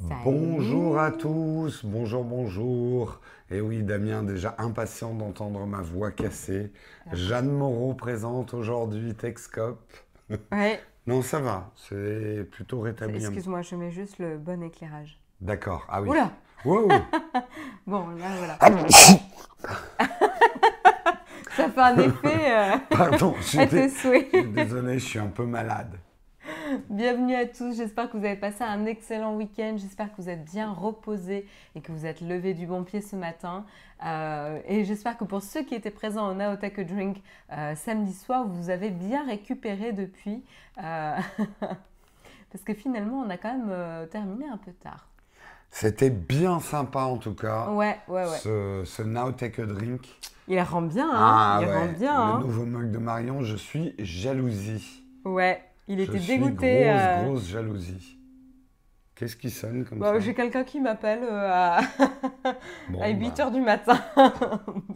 Bonjour à tous, bonjour, bonjour. Et oui, Damien, déjà impatient d'entendre ma voix cassée. Jeanne Moreau présente aujourd'hui Texcop. Ouais. non, ça va, c'est plutôt rétabli. Excuse-moi, je mets juste le bon éclairage. D'accord, ah oui. Oula Wow. Bon, là voilà. Ça fait un effet euh, Pardon, je suis désolé, je suis un peu malade. Bienvenue à tous, j'espère que vous avez passé un excellent week-end, j'espère que vous êtes bien reposés et que vous êtes levés du bon pied ce matin. Euh, et j'espère que pour ceux qui étaient présents au Now Take a Drink euh, samedi soir, vous avez bien récupéré depuis. euh, parce que finalement, on a quand même terminé un peu tard. C'était bien sympa en tout cas. Ouais, ouais, ouais. Ce, ce Now Take a Drink. Il rend bien, hein Ah Il ouais, rend bien, le hein nouveau mug de Marion, je suis jalousie. Ouais, il Je était suis dégoûté. grosse, euh, grosse jalousie. Qu'est-ce qui sonne comme Bah, ça J'ai quelqu'un qui m'appelle euh, à, Bon, à 8 bah, h du matin.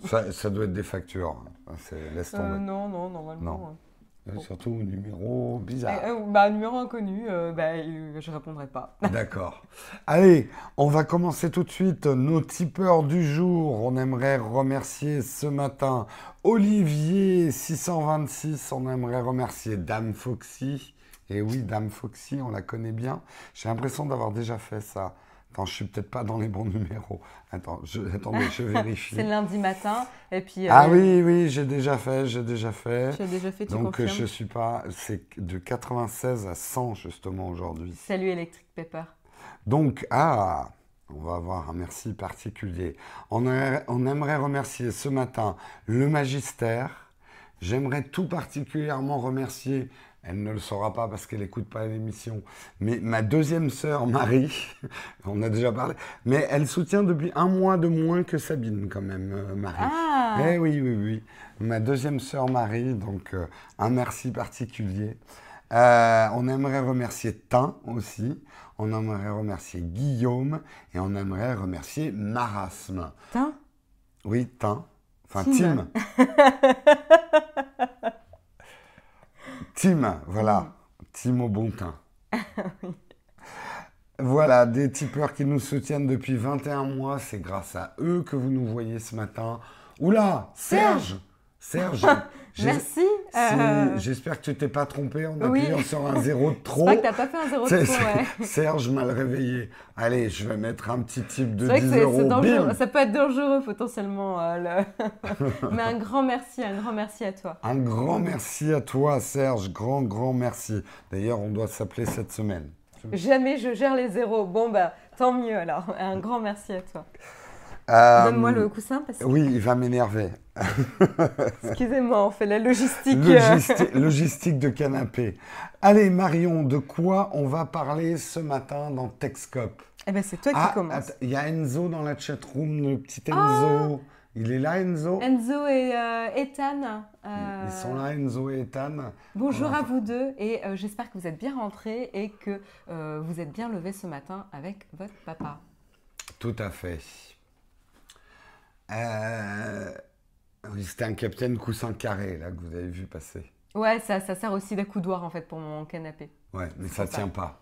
ça, ça doit être des factures. hein. Laisse tomber. Euh, non, non, normalement. Euh, Surtout au numéro Euh, bizarre. euh, bah, numéro inconnu, euh, bah, euh, je répondrai pas. D'accord. Allez, on va commencer tout de suite nos tipeurs du jour. On aimerait remercier ce matin Olivier 626. On aimerait remercier Dame Foxy. Et oui, Dame Foxy, on la connaît bien. J'ai l'impression d'avoir déjà fait ça. Attends, je suis peut-être pas dans les bons numéros. Attends, je, attendez, je vérifie. C'est lundi matin, et puis. Ah euh, oui, oui, j'ai déjà fait, j'ai déjà fait. Tu as déjà fait, tu Donc euh, confirmes je suis pas, c'est de 96 à 100 justement aujourd'hui. Salut Electric Pepper. Donc, ah, on va avoir un merci particulier. On, a- on aimerait remercier ce matin le magistère. J'aimerais tout particulièrement remercier, elle ne le saura pas parce qu'elle n'écoute pas l'émission, mais ma deuxième sœur Marie, on a déjà parlé, mais elle soutient depuis un mois de moins que Sabine quand même, euh, Marie. Ah Eh oui, oui, oui. Ma deuxième sœur Marie, donc euh, un merci particulier. Euh, on aimerait remercier Tin aussi. On aimerait remercier Guillaume. Et on aimerait remercier Marasme. Putain, Oui, Tin. Enfin, Tim. Tim. Tim, voilà. Tim au bon teint. Voilà, des tipeurs qui nous soutiennent depuis 21 mois. C'est grâce à eux que vous nous voyez ce matin. Oula, Serge Serge merci. Euh, J'espère que tu t'es pas trompé en oui. appuyant sur un zéro de C'est trop. pas que t'as pas fait un zéro de trop, ouais. Serge m'a le réveillé. Allez, je vais mettre un petit type de C'est vrai que 10 c'est- euros. dangereux. Ça peut être dangereux potentiellement. euh, le- Mais un grand merci, un grand merci à toi. Un grand merci à toi, Serge. Grand, grand merci. D'ailleurs, on doit s'appeler cette semaine. Jamais je gère les zéros. Bon, bah, tant mieux alors. Un grand merci à toi. Euh, Donne-moi le coussin parce que, Oui, il va m'énerver. excusez-moi, on fait la logistique. euh, Logistique, logistique de canapé. Allez, Marion, de quoi on va parler ce matin dans Texcop Eh ben, c'est toi qui Ah, commence. il y a Enzo dans la chatroom, le petit Enzo. Il est là, Enzo? Enzo et euh, Ethan. euh, Ils sont là, Enzo et Ethan. Bonjour Ah. à vous deux et euh, j'espère que vous êtes bien rentrés et que vous êtes bien levés ce matin avec votre papa. Tout à fait. Euh, oui, C'était un capitaine coussin carré, là, que vous avez vu passer. Ouais, ça, ça sert aussi d'accoudoir en fait pour mon canapé. Ouais, mais ça Sympa. tient pas.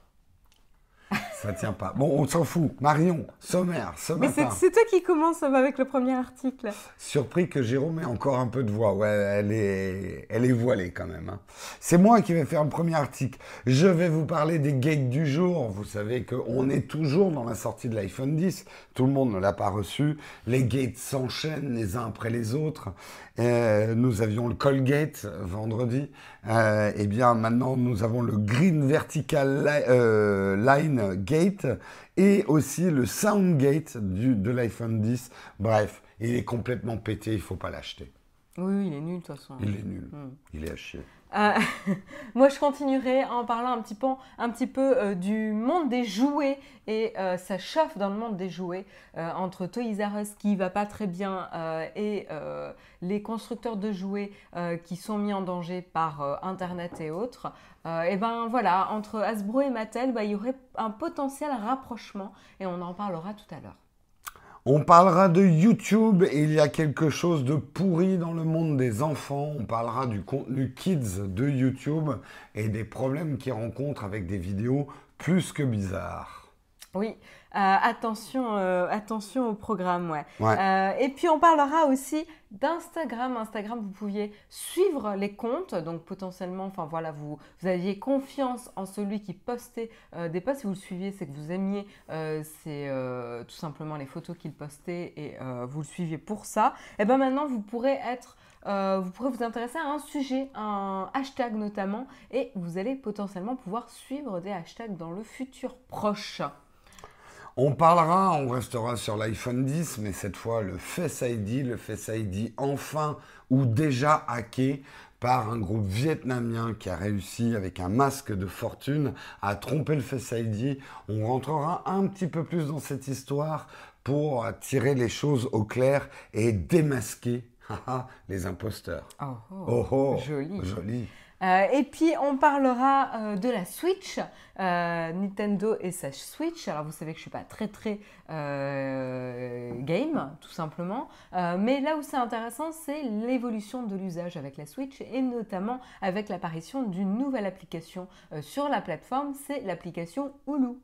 Ça tient pas. Bon, on s'en fout. Marion, sommaire, ce Mais c'est matin. c'est toi qui commence avec le premier article. Surpris que Jérôme ait encore un peu de voix. Ouais, elle est, elle est voilée quand même. hein. C'est moi qui vais faire le premier article. Je vais vous parler des gates du jour. Vous savez qu'on est toujours dans la sortie de l'iPhone 10. Tout le monde ne l'a pas reçu. Les gates s'enchaînent les uns après les autres. Euh, nous avions le Colgate euh, vendredi. Euh, eh bien, maintenant, nous avons le Green Vertical Li- euh, Line Gate et aussi le Soundgate du, de l'iPhone 10. Bref, il est complètement pété, il faut pas l'acheter. Oui, oui, il est nul de toute façon. Il est nul, Hmm. il est à chier. Euh, moi, je continuerai en parlant un petit peu, euh, du monde des jouets et euh, ça chauffe dans le monde des jouets entre Toys R Us qui va pas très bien et les constructeurs de jouets qui sont mis en danger par Internet et autres. Et ben voilà, entre Hasbro et Mattel, bah, il y aurait un potentiel rapprochement et on en parlera tout à l'heure. On parlera de YouTube et il y a quelque chose de pourri dans le monde des enfants. On parlera du contenu kids de YouTube et des problèmes qu'ils rencontrent avec des vidéos plus que bizarres. Oui, euh, attention, euh, attention au programme, ouais. Euh, et puis on parlera aussi d'Instagram. Instagram, vous pouviez suivre les comptes, donc potentiellement, enfin voilà, vous, vous aviez confiance en celui qui postait des posts. Si vous le suiviez, c'est que vous aimiez, c'est tout simplement les photos qu'il postait et vous le suiviez pour ça. Et bien maintenant, vous pourrez être vous pourrez vous intéresser à un sujet, un hashtag notamment, et vous allez potentiellement pouvoir suivre des hashtags dans le futur proche. On parlera, on restera sur l'iPhone 10, mais cette fois le Face ID, le Face ID enfin ou déjà hacké par un groupe vietnamien qui a réussi avec un masque de fortune à tromper le Face ID. On rentrera un petit peu plus dans cette histoire pour tirer les choses au clair et démasquer les imposteurs. Oh, oh, oh, oh joli. joli. Euh, et puis on parlera euh, de la Switch, euh, Nintendo et sa Switch. Alors vous savez que je suis pas très très game, tout simplement. mais là où c'est intéressant, c'est l'évolution de l'usage avec la Switch et notamment avec l'apparition d'une nouvelle application sur la plateforme, c'est l'application Hulu.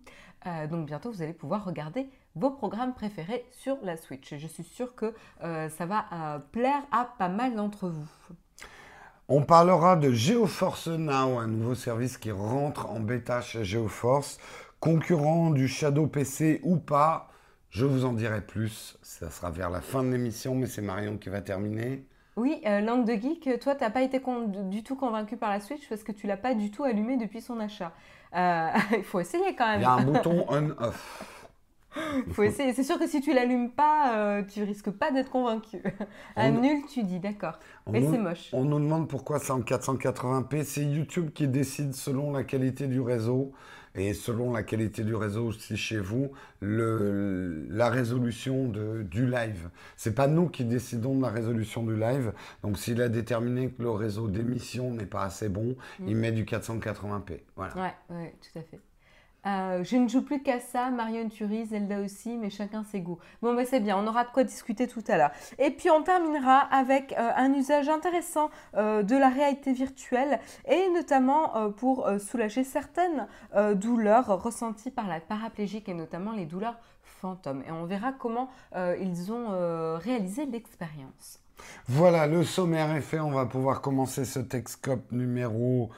donc bientôt vous allez pouvoir regarder vos programmes préférés sur la Switch. Je suis sûre que ça va plaire à pas mal d'entre vous. On parlera de GeoForce Now, un nouveau service qui rentre en bêta chez GeoForce, concurrent du Shadow PC ou pas. Je vous en dirai plus. Ça sera vers la fin de l'émission, mais c'est Marion qui va terminer. Oui, euh, Langue de Geek, toi, tu n'as pas été du tout convaincu par la Switch parce que tu l'as pas du tout allumé depuis son achat. Euh, il faut essayer quand même. Il y a un bouton on-off. Faut essayer. C'est sûr que si tu l'allumes pas, euh, tu risques pas d'être convaincu. Un nul, tu dis d'accord. Mais c'est moche. On nous demande pourquoi c'est en 480p. C'est YouTube qui décide selon la qualité du réseau et selon la qualité du réseau aussi chez vous, le, la résolution de, du live. C'est pas nous qui décidons de la résolution du live. Donc s'il a déterminé que le réseau d'émission n'est pas assez bon, mm. il met du 480p. Voilà. Ouais, ouais, tout à fait. Euh, je ne joue plus qu'à ça, Marion Turi, Zelda aussi, mais chacun ses goûts. Bon, ben c'est bien, on aura de quoi discuter tout à l'heure. Et puis on terminera avec euh, un usage intéressant euh, de la réalité virtuelle et notamment pour soulager certaines douleurs ressenties par la paraplégique et notamment les douleurs fantômes. Et on verra comment ils ont réalisé l'expérience. Voilà, le sommaire est fait. On va pouvoir commencer ce Texcope numéro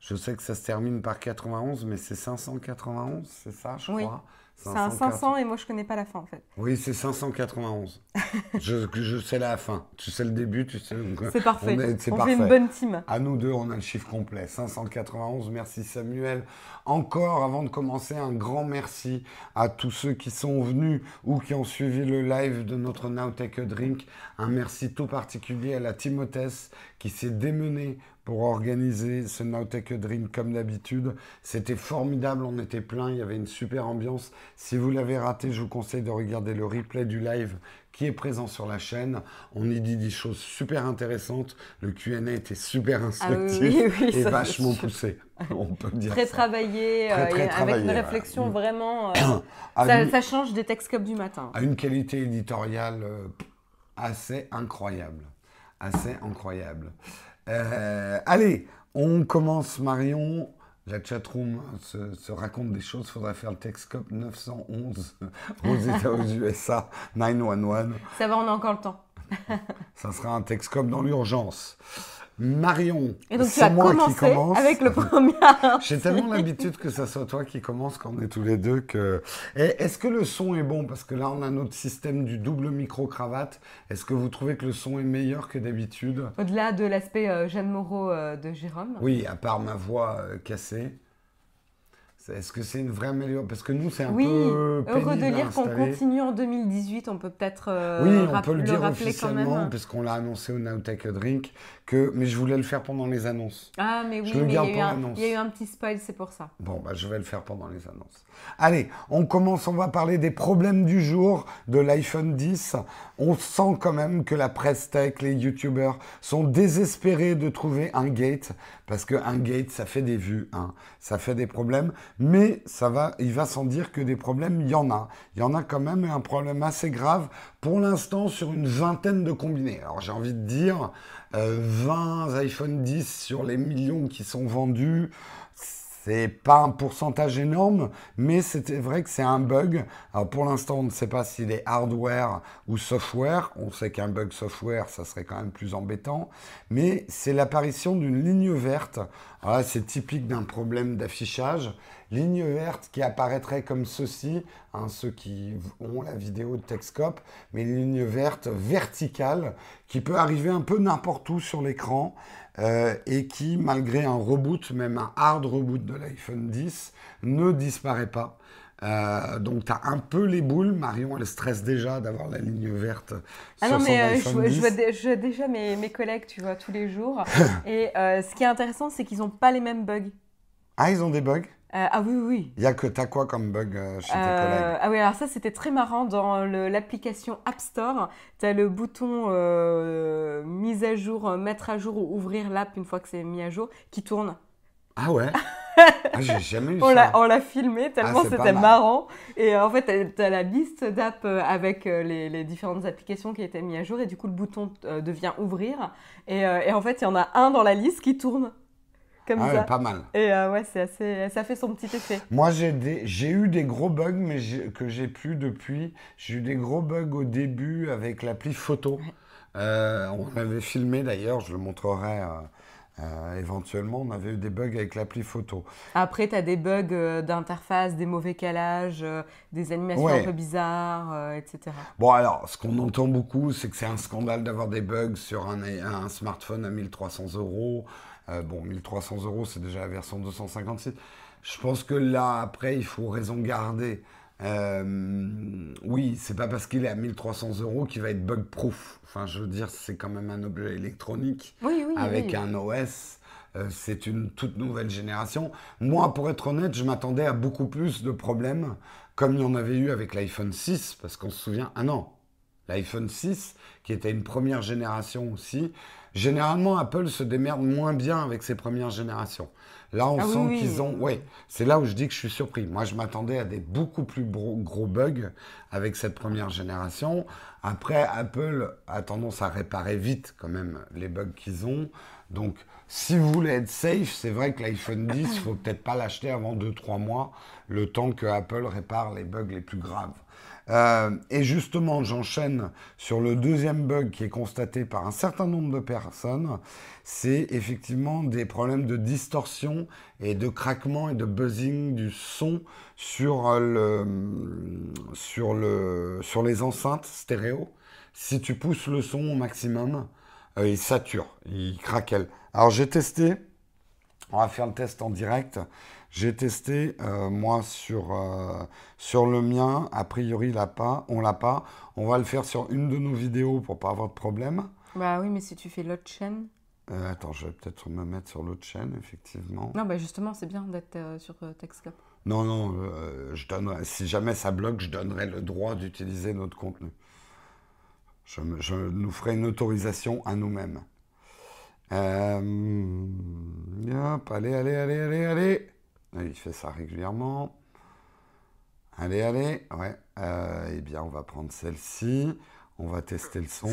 je sais que ça se termine par 91, mais c'est 591, c'est ça, je crois? C'est un 500 et moi je connais pas la fin en fait. Oui, c'est 591. je, je sais la fin. Tu sais le début, tu sais. C'est parfait. On, fait une bonne team. À nous deux, on a le chiffre complet. 591. Merci Samuel. Encore, avant de commencer, un grand merci à tous ceux qui sont venus ou qui ont suivi le live de notre Now Take a Drink. Un merci tout particulier à la Timothée qui s'est démenée pour organiser ce Now Take a Drink comme d'habitude. C'était formidable, on était plein, il y avait une super ambiance. Si vous l'avez raté, je vous conseille de regarder le replay du live qui est présent sur la chaîne. On y dit des choses super intéressantes. Le Q&A était super ah instructif et vachement poussé. On peut dire très travaillé, avec une réflexion vraiment. Euh, ça, change des textes comme du matin. À une qualité éditoriale euh, assez incroyable, assez incroyable. Euh, allez, on commence Marion. La chatroom se, se raconte des choses. Il faudrait faire le Texcop 911 aux États aux USA 911. Ça va, on a encore le temps. Ça sera un Texcop dans l'urgence. Marion, c'est moi qui commence. avec le premier. J'ai tellement l'habitude que ça soit toi qui commence quand on est tous les deux que. Est-ce que le son est bon? Parce que là, on a notre système du double micro-cravate. Est-ce que vous trouvez que le son est meilleur que d'habitude? Au-delà de l'aspect euh, Jeanne Moreau euh, de Jérôme Oui, à part ma voix euh, cassée. Est-ce que c'est une vraie amélioration Parce que nous, c'est un peu. Heureux de lire qu'on continue en 2018. On peut peut-être. Euh, oui, on peut le, dire officiellement, puisqu'on l'a annoncé au Now Take a Drink. Que... Mais je voulais le faire pendant les annonces. Ah, mais oui, il, y a eu un, il y a eu un petit spoil, c'est pour ça. Bon, bah, je vais le faire pendant les annonces. Allez, on commence. On va parler des problèmes du jour de l'iPhone 10. On sent quand même que la presse tech, les YouTubers sont désespérés de trouver un gate. Parce qu'un gate, ça fait des vues, hein. ça fait des problèmes mais ça va, il va sans dire que des problèmes, il y en a. Il y en a quand même un problème assez grave pour l'instant sur une vingtaine de combinés. Alors j'ai envie de dire, 20 euh, iPhone 10 sur les millions qui sont vendus, c'est pas un pourcentage énorme, mais c'est vrai que c'est un bug. Alors pour l'instant, on ne sait pas s'il est hardware ou software. On sait qu'un bug software, ça serait quand même plus embêtant. Mais c'est l'apparition d'une ligne verte. Alors c'est typique d'un problème d'affichage. Ligne verte qui apparaîtrait comme ceci, hein, ceux qui ont la vidéo de Texcope, mais une ligne verte verticale qui peut arriver un peu n'importe où sur l'écran. Euh, et qui, malgré un reboot, même un hard reboot de l'iPhone 10, ne disparaît pas. Euh, donc tu as un peu les boules. Marion, elle stresse déjà d'avoir la ligne verte. Ah non, mais euh, je, vois, déjà mes, mes, collègues, tu vois, tous les jours. et ce qui est intéressant, c'est qu'ils n'ont pas les mêmes bugs. Ah, ils ont des bugs? Euh, ah oui, oui. Il y a que t'as quoi comme bug euh, chez tes euh, collègues? Ah oui, alors ça c'était très marrant dans l'application App Store. Tu as le bouton mise à jour, mettre à jour ou ouvrir l'app une fois que c'est mis à jour qui tourne. Ah ouais? Ah, J'ai jamais eu on ça. on l'a filmé tellement ah, c'était marrant. Et en fait, tu as la liste d'apps avec les, les, différentes applications qui étaient mises à jour et du coup le bouton devient ouvrir. Et, et en fait, il y en a un dans la liste qui tourne ah pas mal. Et euh, ouais, c'est assez, ça fait son petit effet. Moi, j'ai, j'ai eu des gros bugs, mais que j'ai plus depuis. J'ai eu des gros bugs au début avec l'appli photo. Euh, on avait filmé d'ailleurs, je le montrerai. Euh, éventuellement, on avait eu des bugs avec l'appli photo. Après, tu as des bugs d'interface, des mauvais calages, des animations un peu bizarres, etc. Bon, alors, ce qu'on entend beaucoup, c'est que c'est un scandale d'avoir des bugs sur un, un smartphone à 1300 euros. Euh, bon, 1300 euros, c'est déjà la version 256. Je pense que là, après, il faut raison garder. Euh, oui, c'est pas parce qu'il est à 1300 euros qu'il va être bug proof. Enfin, je veux dire, c'est quand même un objet électronique avec un OS. Euh, c'est une toute nouvelle génération. Moi, pour être honnête, je m'attendais à beaucoup plus de problèmes, comme il y en avait eu avec l'iPhone 6, parce qu'on se souvient, ah non, l'iPhone 6, qui était une première génération aussi, Généralement, Apple se démerde moins bien avec ses premières générations. Là, on ah sent qu'ils ont. Oui, c'est là où je dis que je suis surpris. Moi, je m'attendais à des beaucoup plus gros, bugs avec cette première génération. Après, Apple a tendance à réparer vite quand même les bugs qu'ils ont. Donc, si vous voulez être safe, c'est vrai que l'iPhone 10, il faut peut-être pas l'acheter avant 2-3 mois, le temps que Apple répare les bugs les plus graves. Euh, et justement, j'enchaîne sur le deuxième bug qui est constaté par un certain nombre de personnes. C'est effectivement des problèmes de distorsion et de craquement et de buzzing du son sur, le, sur, le, sur les enceintes stéréo. Si tu pousses le son au maximum, euh, il sature, il craquelle. Alors j'ai testé, on va faire le test en direct. J'ai testé, euh, moi, sur, euh, sur le mien. A priori, l'a pas, on l'a pas. On va le faire sur une de nos vidéos pour pas avoir de problème. Bah oui, mais si tu fais l'autre chaîne. Euh, attends, je vais peut-être me mettre sur l'autre chaîne, effectivement. Non, bah justement, c'est bien d'être sur Texcop. Non, non, je donne, si jamais ça bloque, je donnerai le droit d'utiliser notre contenu. Je, je, nous ferai une autorisation à nous-mêmes. hop, allez, allez, allez, allez, allez. Il fait ça régulièrement. Allez, allez, ouais. Euh, eh bien, on va prendre celle-ci. On va tester le son.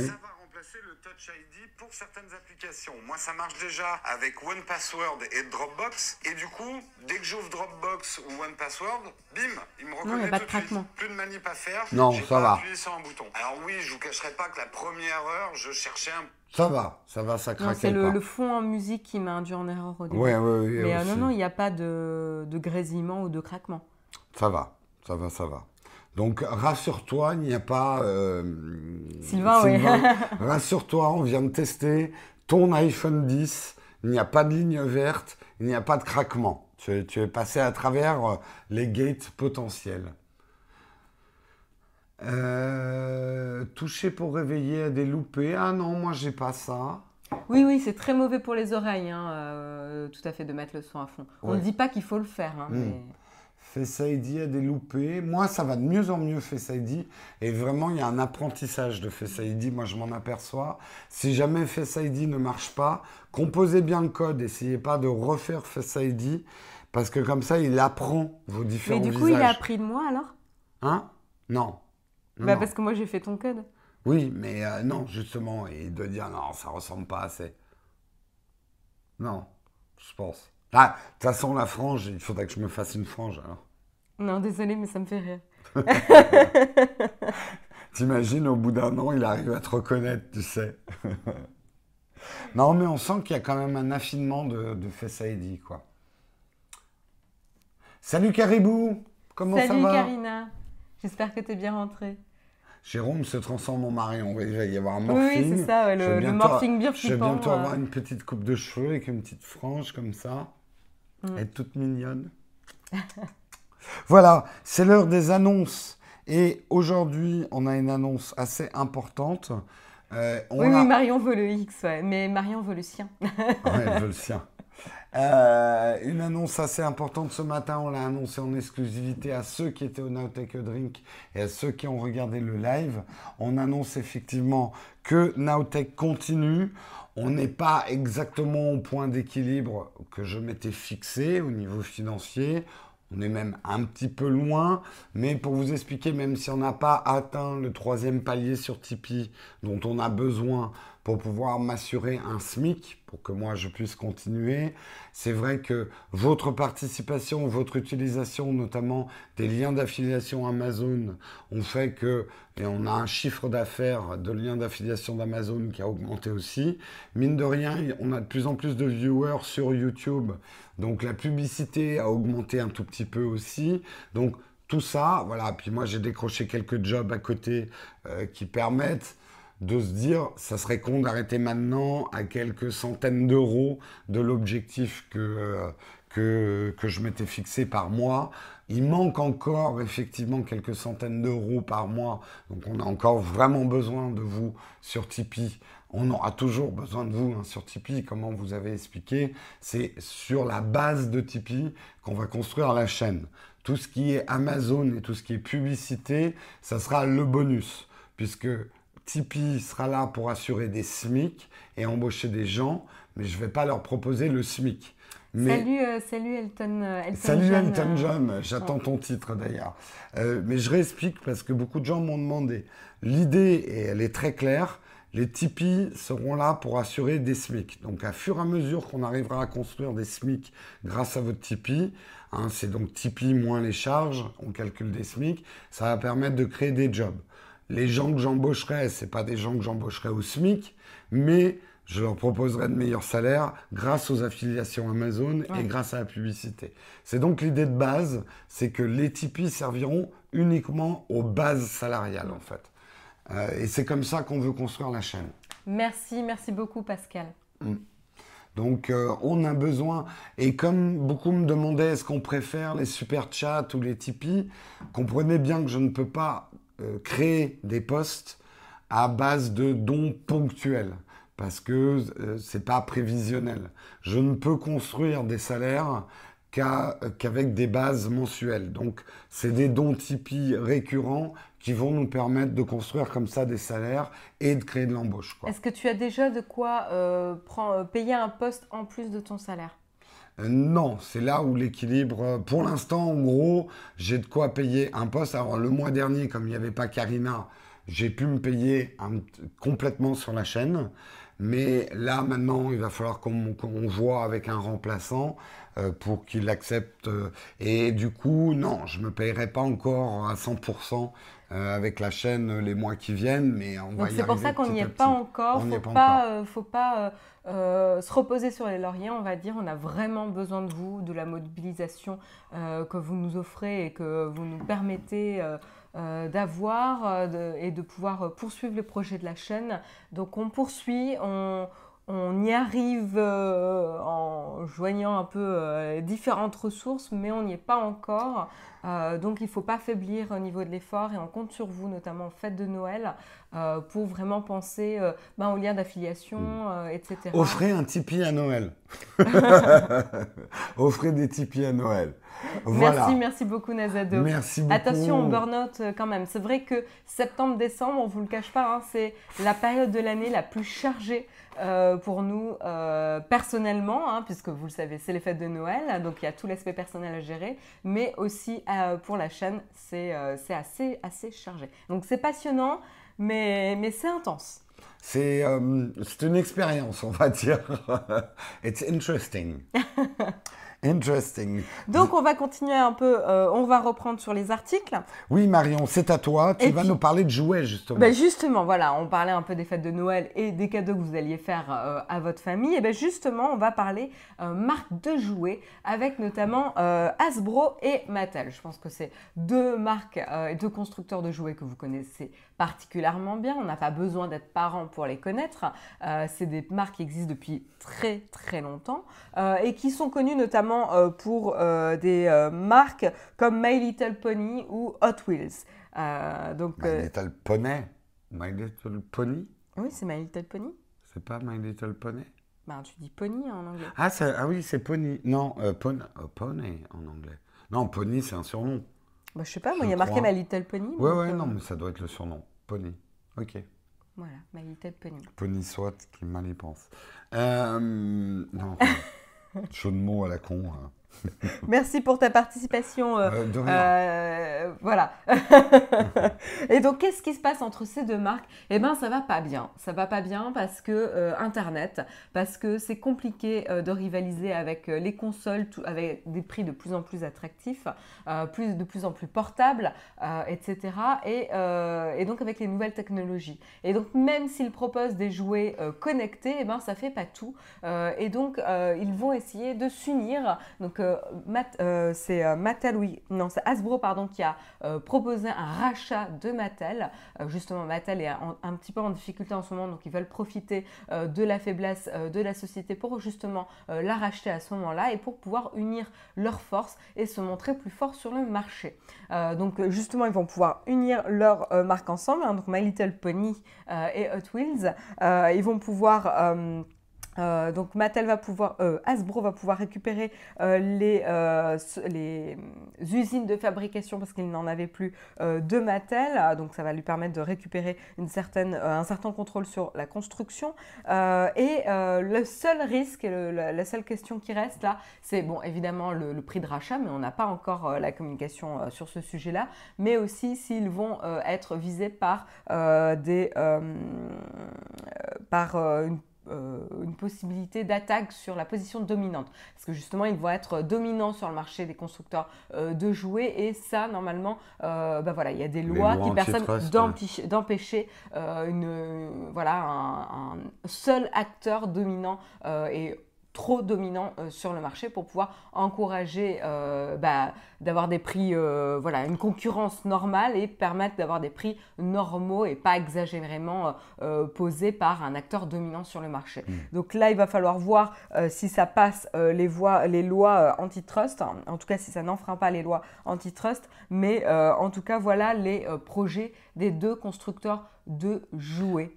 Pour certaines applications. Moi, ça marche déjà avec One Password et Dropbox. Et du coup, dès que j'ouvre Dropbox ou One Password, bim, il me reconnaît non, tout de suite. Plus de manip à faire. Non, ça va. Sur un bouton. Alors oui, je vous cacherai pas que la première heure, je cherchais un ça va, ça va, ça craque. C'est le, fond en musique qui m'a induit en erreur au début. Oui, oui, oui. Mais euh, non, non, il n'y a pas de, de, grésillement ou de craquement. Ça va, ça va, ça va. Donc rassure-toi, il n'y a pas. Euh, Sylvain, oui. rassure-toi, on vient de tester ton iPhone 10. Il n'y a pas de ligne verte, il n'y a pas de craquement. Tu, tu es passé à travers euh, les gates potentiels. Euh, toucher pour réveiller à des loupés. Ah non, moi j'ai pas ça. Oui, oui, c'est très mauvais pour les oreilles, hein, tout à fait, de mettre le son à fond. On ne dit pas qu'il faut le faire. Hein, hmm. Face ID a des loupés. Moi, ça va de mieux en mieux, Face ID. Et vraiment, il y a un apprentissage de Face ID. Moi, je m'en aperçois. Si jamais Face ID ne marche pas, composez bien le code. Essayez pas de refaire Face ID. Parce que comme ça, il apprend vos différents Mais du coup, il a appris de moi alors? Hein? Non. Bah parce que moi j'ai fait ton code. Oui, mais euh, non, justement, et de dire non, ça ressemble pas assez. Non, je pense. Ah, de toute façon, la frange, il faudrait que je me fasse une frange alors. Non, désolé, mais ça me fait rire. T'imagines, au bout d'un an, il arrive à te reconnaître, tu sais. non, mais on sent qu'il y a quand même un affinement de, de Face ID, quoi. Salut Caribou Comment Salut ça va? Karina J'espère que tu es bien rentrée. Jérôme se transforme en Marion. Il va y avoir un morphing. oui, c'est ça, ouais, le, le morphing bien Je vais bientôt euh. avoir une petite coupe de cheveux avec une petite frange comme ça. Mm. Être toute mignonne. voilà, c'est l'heure des annonces. Et aujourd'hui, on a une annonce assez importante. Euh, on Oui, a- oui, Marion veut le X, ouais, mais Marion veut le sien. Ouais, elle veut le sien. Euh, une annonce assez importante ce matin, on l'a annoncé en exclusivité à ceux qui étaient au Nowtech Drink et à ceux qui ont regardé le live. On annonce effectivement que Nowtech continue. On n'est pas exactement au point d'équilibre que je m'étais fixé au niveau financier. On est même un petit peu loin, mais pour vous expliquer, même si on n'a pas atteint le troisième palier sur Tipeee dont on a besoin pour pouvoir m'assurer un SMIC, pour que moi je puisse continuer, c'est vrai que votre participation, votre utilisation notamment des liens d'affiliation Amazon ont fait que, et on a un chiffre d'affaires de liens d'affiliation d'Amazon qui a augmenté aussi. Mine de rien, on a de plus en plus de viewers sur YouTube, donc la publicité a augmenté un tout petit peu aussi. Donc tout ça, voilà. Puis moi j'ai décroché quelques jobs à côté euh, qui permettent de se dire, ça serait con d'arrêter maintenant à quelques centaines d'euros de l'objectif que, euh, que, que je m'étais fixé par mois. Il manque encore effectivement quelques centaines d'euros par mois, donc on a encore vraiment besoin de vous sur Tipeee. On aura toujours besoin de vous hein, sur Tipeee, comme on vous avait expliqué. C'est sur la base de Tipeee qu'on va construire la chaîne. Tout ce qui est Amazon et tout ce qui est publicité, ça sera le bonus, puisque Tipeee sera là pour assurer des SMIC et embaucher des gens, mais je ne vais pas leur proposer le SMIC. Mais... Salut, euh, salut Elton, euh, Elton Salut John, Elton euh, John, j'attends ton titre d'ailleurs. Euh, mais je réexplique parce que beaucoup de gens m'ont demandé. L'idée, et elle est très claire, les Tipeee seront là pour assurer des SMIC. Donc à fur et à mesure qu'on arrivera à construire des SMIC grâce à votre Tipeee, hein, c'est donc Tipeee moins les charges, on calcule des SMIC, ça va permettre de créer des jobs. Les gens que j'embaucherai, ce pas des gens que j'embaucherai au SMIC, mais je leur proposerai de meilleurs salaires grâce aux affiliations Amazon et grâce à la publicité. C'est donc l'idée de base, c'est que les Tipeee serviront uniquement aux bases salariales en fait. Euh, et c'est comme ça qu'on veut construire la chaîne. Merci, merci beaucoup Pascal. Donc euh, on a besoin, et comme beaucoup me demandaient est-ce qu'on préfère les super chats ou les Tipeee, comprenez bien que je ne peux pas euh, créer des postes à base de dons ponctuels parce que euh, c'est pas prévisionnel. Je ne peux construire des salaires qu'avec des bases mensuelles. Donc c'est des dons Tipeee récurrents qui vont nous permettre de construire comme ça des salaires et de créer de l'embauche. Est-ce que tu as déjà de quoi euh, payer un poste en plus de ton salaire? Non, c'est là où l'équilibre. Pour l'instant, en gros, j'ai de quoi payer un poste. Alors, le mois dernier, comme il n'y avait pas Karina, j'ai pu me payer un- complètement sur la chaîne. Mais là, maintenant, il va falloir qu'on voit avec un remplaçant euh, pour qu'il accepte. euh, et du coup, non, je ne me payerai pas encore à 100% euh, avec la chaîne les mois qui viennent. Mais on va c'est pour ça qu'on n'y est pas encore. Pas pas, faut pas euh, se reposer sur les lauriers. On va dire, on a vraiment besoin de vous, de la mobilisation euh, que vous nous offrez et que vous nous permettez. euh, d'avoir et de pouvoir poursuivre le projet de la chaîne. Donc on poursuit, on, on y arrive euh, en joignant un peu euh, différentes ressources, mais on n'y est pas encore. Euh, donc il ne faut pas faiblir au niveau de l'effort et on compte sur vous, notamment en fête de Noël, pour vraiment penser ben, aux liens d'affiliation, euh, etc. Offrez un Tipeee à Noël. Offrez des Tipeee à Noël. Voilà. Merci, merci beaucoup Nazado. Merci beaucoup. Attention au burn-out euh, quand même. C'est vrai que septembre-décembre, on vous le cache pas, hein, c'est la période de l'année la plus chargée euh, pour nous euh, personnellement, hein, puisque vous le savez, c'est les fêtes de Noël, donc il y a tout l'aspect personnel à gérer, mais aussi euh, pour la chaîne, c'est assez, assez chargé. Donc c'est passionnant, mais, mais c'est intense. C'est c'est une expérience, on va dire. It's interesting. Interesting. Donc on va continuer un peu, euh, on va reprendre sur les articles. Oui, Marion, c'est à toi. Tu Et vas puis- nous parler de jouets, justement. Ben justement, voilà, on parlait un peu des fêtes de Noël et des cadeaux que vous alliez faire euh, à votre famille. Et ben justement, on va parler euh, marque de jouets avec notamment euh, Hasbro et Mattel. Je pense que c'est deux marques et deux constructeurs de jouets que vous connaissez particulièrement bien. On n'a pas besoin d'être parent pour les connaître. Euh, c'est des marques qui existent depuis très très longtemps euh, et qui sont connues notamment euh, pour des marques comme My Little Pony ou Hot Wheels. Donc, My Little Pony? My Little Pony? Oui, c'est My Little Pony. C'est pas My Little Pony? Ben, tu dis pony en anglais. ah, ah oui, c'est Pony. Non, pon- Pony en anglais. Non, Pony, c'est un surnom. Bah, je sais pas, moi, il y a marqué. My Little Pony. Ouais, ouais, euh, non, mais ça doit être le surnom. Pony. Ok. Voilà, My Little Pony. Pony soit qui mal y pense. Euh, non, jeu de mots à la con. hein. Merci pour ta participation. euh, Euh, de rien. euh, voilà. et donc, qu'est-ce qui se passe entre ces deux marques? Eh ben, ça va pas bien. Ça va pas bien parce que euh, Internet, parce que c'est compliqué de rivaliser avec les consoles, tout- avec des prix de plus en plus attractifs, plus de plus en plus portables, etc. Et, et donc avec les nouvelles technologies. Et donc, même s'ils proposent des jouets connectés, eh ben, ça fait pas tout. Et donc, ils vont essayer de s'unir. Donc, Mat- euh, c'est euh, Mattel, oui, c'est Hasbro, pardon, qui a euh, proposé un rachat de Mattel. Euh, justement, Mattel est un petit peu en difficulté en ce moment, donc ils veulent profiter euh, de la faiblesse euh, de la société pour justement euh, la racheter à ce moment-là et pour pouvoir unir leurs forces et se montrer plus forts sur le marché. Euh, donc, euh, justement, ils vont pouvoir unir leurs euh, marques ensemble, hein, donc My Little Pony euh, et Hot Wheels. Euh, ils vont pouvoir. Euh, donc Mattel va pouvoir, euh, Hasbro va pouvoir récupérer euh, les, usines de fabrication parce qu'il n'en avait plus de Mattel, donc ça va lui permettre de récupérer une certaine, un certain contrôle sur la construction. Et le seul risque, et la, seule question qui reste là, c'est bon évidemment le, prix de rachat, mais on n'a pas encore la communication sur ce sujet-là, mais aussi s'ils vont être visés par des, par une une possibilité d'attaque sur la position dominante. Parce que justement, ils vont être dominants sur le marché des constructeurs euh, de jouets. Et ça, normalement, euh, bah voilà, il y a des lois, lois qui permettent d'empêcher- euh, une, euh, voilà, un, un seul acteur dominant euh, et trop dominant euh, sur le marché pour pouvoir encourager euh, bah, d'avoir des prix, euh, voilà, une concurrence normale et permettre d'avoir des prix normaux et pas exagérément posés par un acteur dominant sur le marché. Donc là, il va falloir voir si ça passe les, voies, les lois antitrust, en tout cas si ça n'enfreint pas les lois antitrust, mais en tout cas, voilà les projets des deux constructeurs de jouets.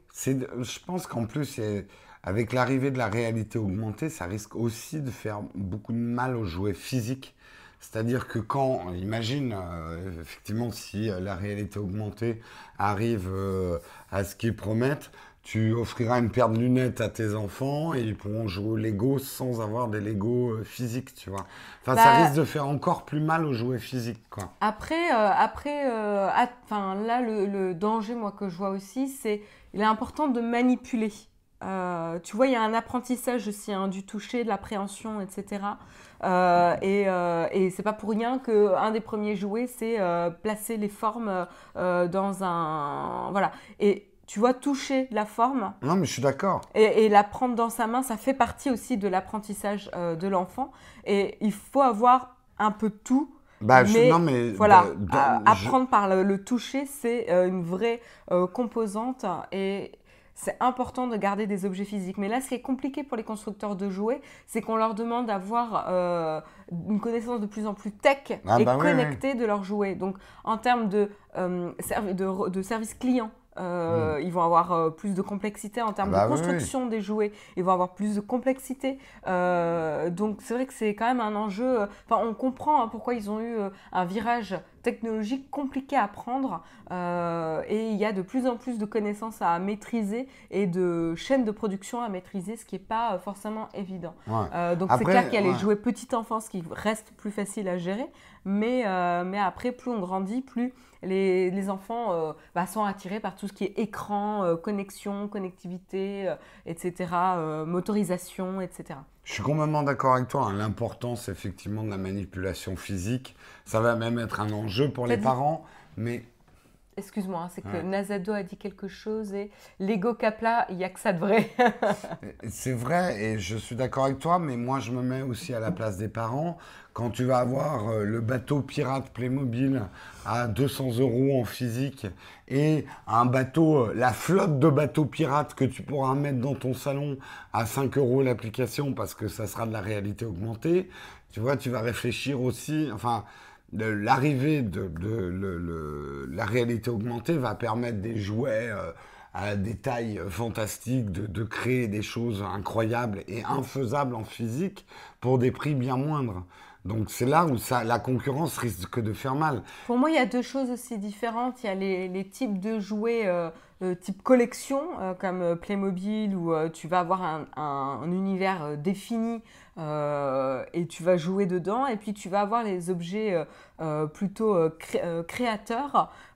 Je pense qu'en plus, c'est- avec l'arrivée de la réalité augmentée, ça risque aussi de faire beaucoup de mal aux jouets physiques. C'est-à-dire que quand, imagine, euh, effectivement, si euh, la réalité augmentée arrive euh, à ce qu'ils promettent, tu offriras une paire de lunettes à tes enfants et ils pourront jouer au Lego sans avoir des Lego euh, physiques, tu vois. Enfin, ça Bah- risque de faire encore plus mal aux jouets physiques, quoi. Après, euh, après euh, là, le, le danger, moi, que je vois aussi, c'est il est important de manipuler. Euh, tu vois, il y a un apprentissage aussi hein, du toucher, de l'appréhension, etc. Euh, et euh, et c'est pas pour rien que un des premiers jouets, c'est euh, placer les formes dans un. Voilà. Et tu vois, toucher la forme, Non, mais je suis d'accord. et, et la prendre dans sa main, ça fait partie aussi de l'apprentissage de l'enfant. Et il faut avoir un peu tout. Bah, je- Mais non, mais Voilà, dans- je- apprendre par le, le toucher, c'est euh, une vraie euh, composante et c'est important de garder des objets physiques. Mais là, ce qui est compliqué pour les constructeurs de jouets, c'est qu'on leur demande d'avoir euh, une connaissance de plus en plus tech Ah et bah oui, connectée de leurs jouets. Donc, en termes de, euh, de, de service client, euh, ils vont avoir euh, plus de complexité en termes Hmm. Bah de oui, oui. construction des jouets, ils vont avoir plus de complexité. Euh, donc c'est vrai que c'est quand même un enjeu. Enfin, on comprend hein, pourquoi ils ont eu un virage technologique compliqué à prendre et il y a de plus en plus de connaissances à maîtriser et de chaînes de production à maîtriser, ce qui n'est pas forcément évident. donc c'est clair qu'il y a les jouets petite enfance qui restent plus faciles à gérer, mais, mais après, plus on grandit, plus les, enfants euh, bah, sont attirés par tout ce qui est écran, euh, connexion, connectivité, euh, etc., motorisation, etc. Je suis complètement d'accord avec toi. Hein. L'importance, effectivement, de la manipulation physique, ça va même être un enjeu pour les parents, mais Excuse-moi, hein, c'est que Nazado a dit quelque chose et Lego Capla, il n'y a que ça de vrai. c'est vrai et je suis d'accord avec toi, mais moi je me mets aussi à la place des parents. Quand tu vas avoir euh, le bateau pirate Playmobil à 200 euros en physique et un bateau, euh, la flotte de bateaux pirates que tu pourras mettre dans ton salon à 5 euros l'application parce que ça sera de la réalité augmentée, tu vois, tu vas réfléchir aussi, enfin l'arrivée de, la réalité augmentée va permettre des jouets euh, à des tailles fantastiques, de, créer des choses incroyables et infaisables en physique pour des prix bien moindres. Donc c'est là où la concurrence risque de faire mal. Pour moi, il y a deux choses aussi différentes. Il y a les, types de jouets euh, euh, type collection, comme Playmobil, où tu vas avoir un univers défini et tu vas jouer dedans. Et puis tu vas avoir les objets euh, euh, plutôt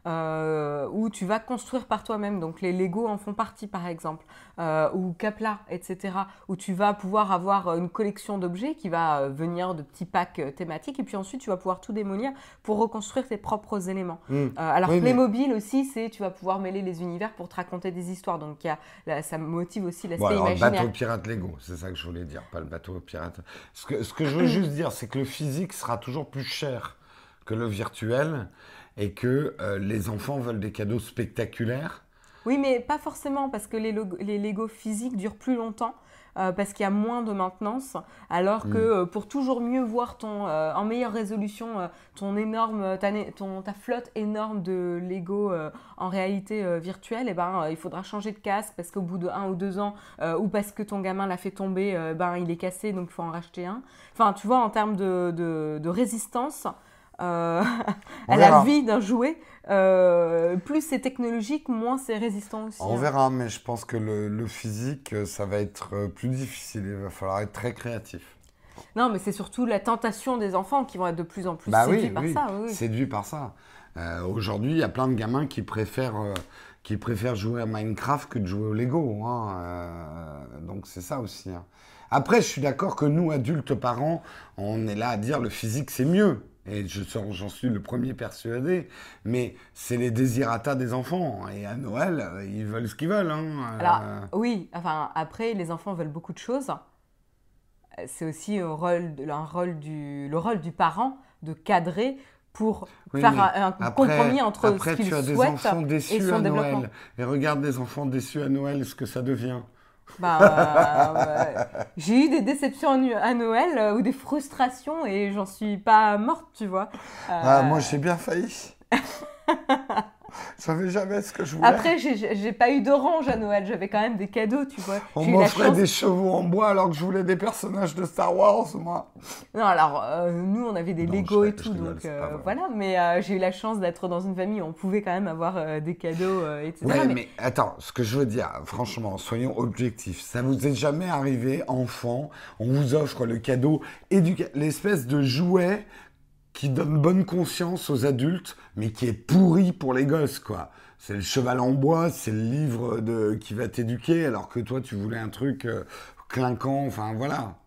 créateurs où tu vas construire par toi-même. Donc les Lego en font partie par exemple, ou Capla, etc. Où tu vas pouvoir avoir une collection d'objets qui va venir de petits packs thématiques. Et puis ensuite tu vas pouvoir tout démolir pour reconstruire tes propres éléments. Mmh. alors les Playmobil aussi, c'est tu vas pouvoir mêler les univers pour te raconter des histoires. Donc y a, ça motive aussi l'aspect bon, imaginaire. Le bateau pirate Lego, c'est ça que je voulais dire, pas le bateau pirate ce que, ce que je veux juste dire, c'est que le physique sera toujours plus cher que le virtuel et que euh, les enfants veulent des cadeaux spectaculaires. Oui, mais pas forcément, parce que les, les Lego physiques durent plus longtemps. Euh, parce qu'il y a moins de maintenance, alors que mm. euh, pour toujours mieux voir ton, euh, en meilleure résolution ton énorme, ta, ton, ta flotte énorme de Lego en réalité virtuelle, eh ben, il faudra changer de casque parce qu'au bout de un ou deux ans, ou parce que ton gamin l'a fait tomber, ben, il est cassé, donc il faut en racheter un. Enfin, tu vois, en termes de, de, de résistance, euh, à la vie d'un jouet. Euh, plus c'est technologique, moins c'est résistant aussi. On hein. verra, mais je pense que le, physique, euh, ça va être plus difficile. Il va falloir être très créatif. Non, mais c'est surtout la tentation des enfants qui vont être de plus en plus bah séduits par ça. Séduits par ça. Aujourd'hui, il y a plein de gamins qui préfèrent, qui préfèrent jouer à Minecraft que de jouer au Lego. Hein. donc c'est ça aussi. Hein. Après, je suis d'accord que nous, adultes parents, on est là à dire le physique c'est mieux. Et j'en suis le premier persuadé, mais c'est les désirata des enfants. Et à Noël, ils veulent ce qu'ils veulent. Hein. Alors, oui, enfin, après, les enfants veulent beaucoup de choses. C'est aussi un rôle, un rôle du, le rôle du parent de cadrer pour faire un, compromis entre ce qu'il souhaite des enfants déçus et son à Noël. Et regarde des enfants déçus à Noël, ce que ça devient. Bah, J'ai eu des déceptions à Noël euh, ou des frustrations et j'en suis pas morte, tu vois. Ah, moi, j'ai bien failli. Ça fait jamais ce que je voulais. Après, j'ai pas eu d'orange à Noël, j'avais quand même des cadeaux, tu vois. On m'offrait des chevaux en bois alors que je voulais des personnages de Star Wars, moi. Non, alors, euh, nous, on avait des Lego et tout, donc euh, voilà. Mais euh, j'ai eu la chance d'être dans une famille où on pouvait quand même avoir des cadeaux, etc. Ouais, mais... attends, ce que je veux dire, franchement, soyons objectifs. Ça vous est jamais arrivé, enfant, on vous offre le cadeau, l'espèce de jouet qui donne bonne conscience aux adultes, mais qui est pourri pour les gosses, quoi. C'est le cheval en bois, c'est le livre de, qui va t'éduquer, alors que toi, tu voulais un truc euh, clinquant, enfin voilà.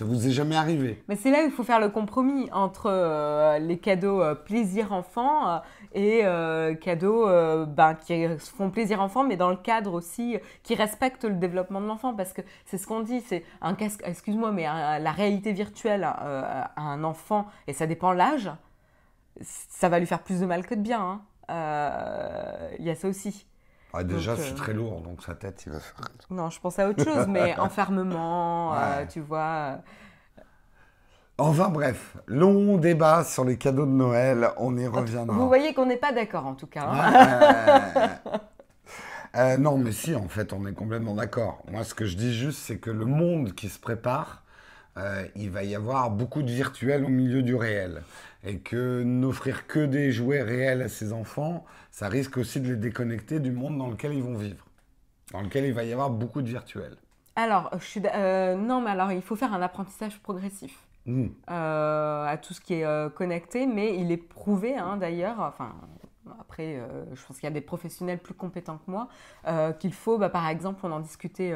Ça vous est jamais arrivé. Mais c'est là où il faut faire le compromis entre euh, les cadeaux euh, plaisir enfant et euh, cadeaux ben, qui font plaisir enfant, mais dans le cadre aussi qui respectent le développement de l'enfant. Parce que c'est ce qu'on dit, c'est un casque, excuse-moi, mais la réalité virtuelle à un enfant, et ça dépend l'âge, ça va lui faire plus de mal que de bien. Hein. Il y a ça aussi. Ah, déjà, c'est très lourd, donc sa tête, il va faire. Non, je pense à autre chose, mais enfermement, euh, tu vois. Enfin bref, long débat sur les cadeaux de Noël, on y reviendra. Vous voyez qu'on n'est pas d'accord en tout cas. Hein. Euh, non, mais si, en fait, on est complètement d'accord. Moi, ce que je dis juste, c'est que le monde qui se prépare, euh, il va y avoir beaucoup de virtuel au milieu du réel. Et que n'offrir que des jouets réels à ses enfants, ça risque aussi de les déconnecter du monde dans lequel ils vont vivre, dans lequel il va y avoir beaucoup de virtuels. Alors, je suis, euh, non, mais alors il faut faire un apprentissage progressif. Hmm. Euh, à tout ce qui est euh, connecté, mais il est prouvé hein, d'ailleurs, enfin après je pense qu'il y a des professionnels plus compétents que moi, qu'il faut, bah, par exemple on en discutait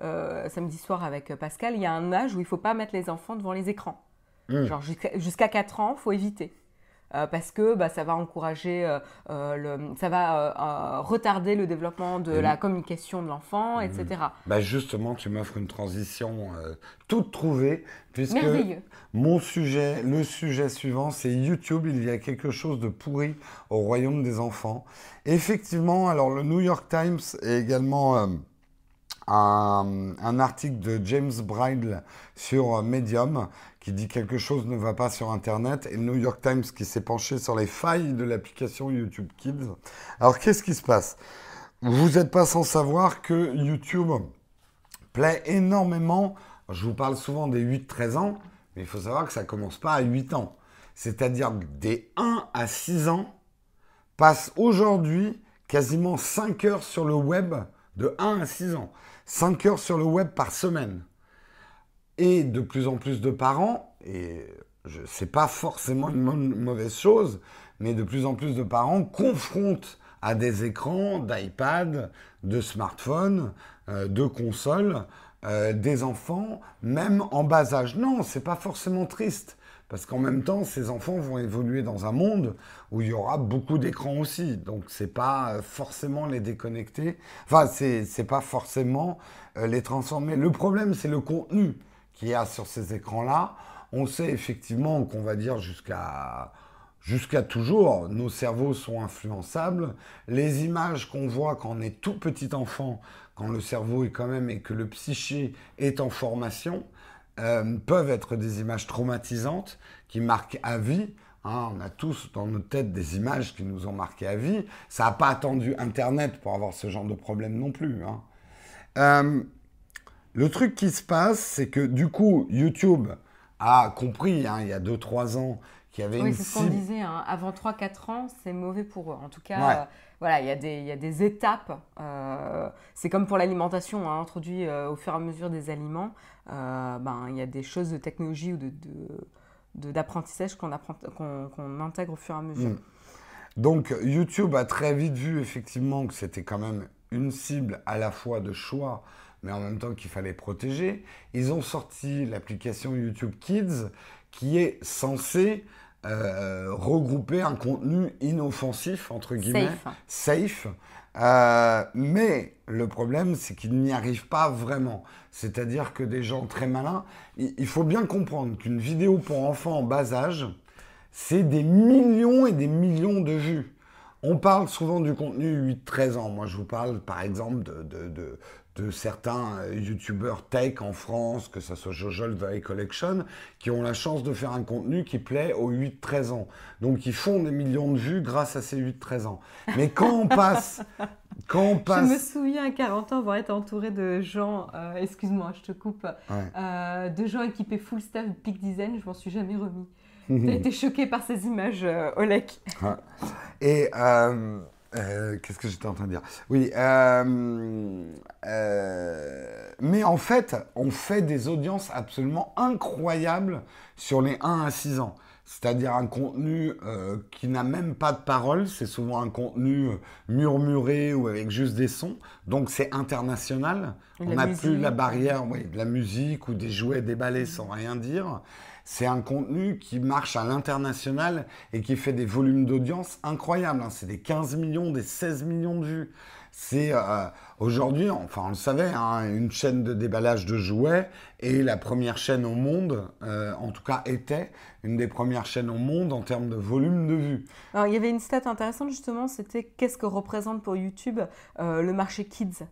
samedi soir avec Pascal, il y a un âge où il ne faut pas mettre les enfants devant les écrans. Hmm. Genre jusqu'à 4 ans, il faut éviter. Euh, parce que bah, ça va encourager, euh, euh, le, ça va retarder le développement de la communication de l'enfant, etc. Bah justement, tu m'offres une transition toute trouvée, puisque mon sujet, le sujet suivant, c'est YouTube. Il y a quelque chose de pourri au royaume des enfants. Effectivement, alors le New York Times est également un, un, article de James Bridle sur Medium qui dit quelque chose ne va pas sur Internet et New York Times qui s'est penché sur les failles de l'application YouTube Kids. Alors qu'est-ce qui se passe? Vous n'êtes pas sans savoir que YouTube plaît énormément, je vous parle souvent des 8-13 ans, mais il faut savoir que ça commence pas à 8 ans. C'est-à-dire des 1 à 6 ans passent aujourd'hui quasiment 5 heures sur le web de 1 à 6 ans. 5 heures sur le web par semaine. Et de plus en plus de parents, et ce n'est pas forcément une mauvaise chose, mais de plus en plus de parents confrontent à des écrans d'iPad, de smartphones, euh, de consoles, euh, des enfants, même en bas âge. Non, c'est pas forcément triste. Parce qu'en même temps, ces enfants vont évoluer dans un monde où il y aura beaucoup d'écrans aussi. Donc, c'est pas euh, forcément les déconnecter. Enfin, c'est, pas forcément les transformer. Le problème, c'est le contenu qu'il y a sur ces écrans-là. On sait effectivement qu'on va dire jusqu'à jusqu'à toujours, nos cerveaux sont influençables. Les images qu'on voit quand on est tout petit enfant, quand le cerveau est quand même et que le psyché est en formation, euh, peuvent être des images traumatisantes qui marquent à vie. Hein. on a tous dans nos têtes des images qui nous ont marqué à vie. Ça n'a pas attendu Internet pour avoir ce genre de problème non plus. Hein. Euh, le truc qui se passe, c'est que du coup, YouTube a compris hein, il y a 2-3 ans qu'il y avait oui, une c'est ce qu'on disait. Avant 3-4 ans, c'est mauvais pour eux. En tout cas, euh, voilà, il y, a des, il y a des étapes. c'est comme pour l'alimentation, introduit au fur et à mesure des aliments. Euh, ben, il y a des choses de technologie ou de, d'apprentissage qu'on, qu'on, intègre au fur et à mesure. Mm. Donc YouTube a très vite vu effectivement que c'était quand même une cible à la fois de choix, mais en même temps qu'il fallait protéger. Ils ont sorti l'application YouTube Kids qui est censée euh, regrouper un contenu inoffensif, entre guillemets, safe, safe euh, mais le problème, c'est qu'ils n'y arrivent pas vraiment. C'est-à-dire que des gens très malins, il faut bien comprendre qu'une vidéo pour enfants en bas âge, c'est des millions et des millions de vues. On parle souvent du contenu 8-13 ans. Moi, je vous parle par exemple de, de, de certains euh, youtubeurs tech en France, que ce soit Jojol The Collection, qui ont la chance de faire un contenu qui plaît aux 8-13 ans. Donc ils font des millions de vues grâce à ces 8-13 ans. Mais quand on passe... Quand on passe... Je me souviens à 40 ans avoir été entouré de gens, euh, excuse-moi, je te coupe, euh, de gens équipés full staff Peak Design, je m'en suis jamais remis. J'ai été choqué par ces images, Olek. Et euh, qu'est-ce que j'étais en train de dire? Oui, euh, euh, mais en fait, on fait des audiences absolument incroyables sur les 1 à 6 ans. C'est-à-dire un contenu qui n'a même pas de parole, c'est souvent un contenu murmuré ou avec juste des sons. Donc c'est international. on n'a plus la barrière oui, de la musique ou des jouets déballés sans rien dire c'est un contenu qui marche à l'international et qui fait des volumes d'audience incroyables. Hein. C'est des 15 millions, des 16 millions de vues. C'est euh, aujourd'hui, enfin on le savait, hein, une chaîne de déballage de jouets et la première chaîne au monde, euh, en tout cas était une des premières chaînes au monde en termes de volume de vues. Alors il y avait une stat intéressante justement, c'était qu'est-ce que représente pour YouTube euh, le marché kids?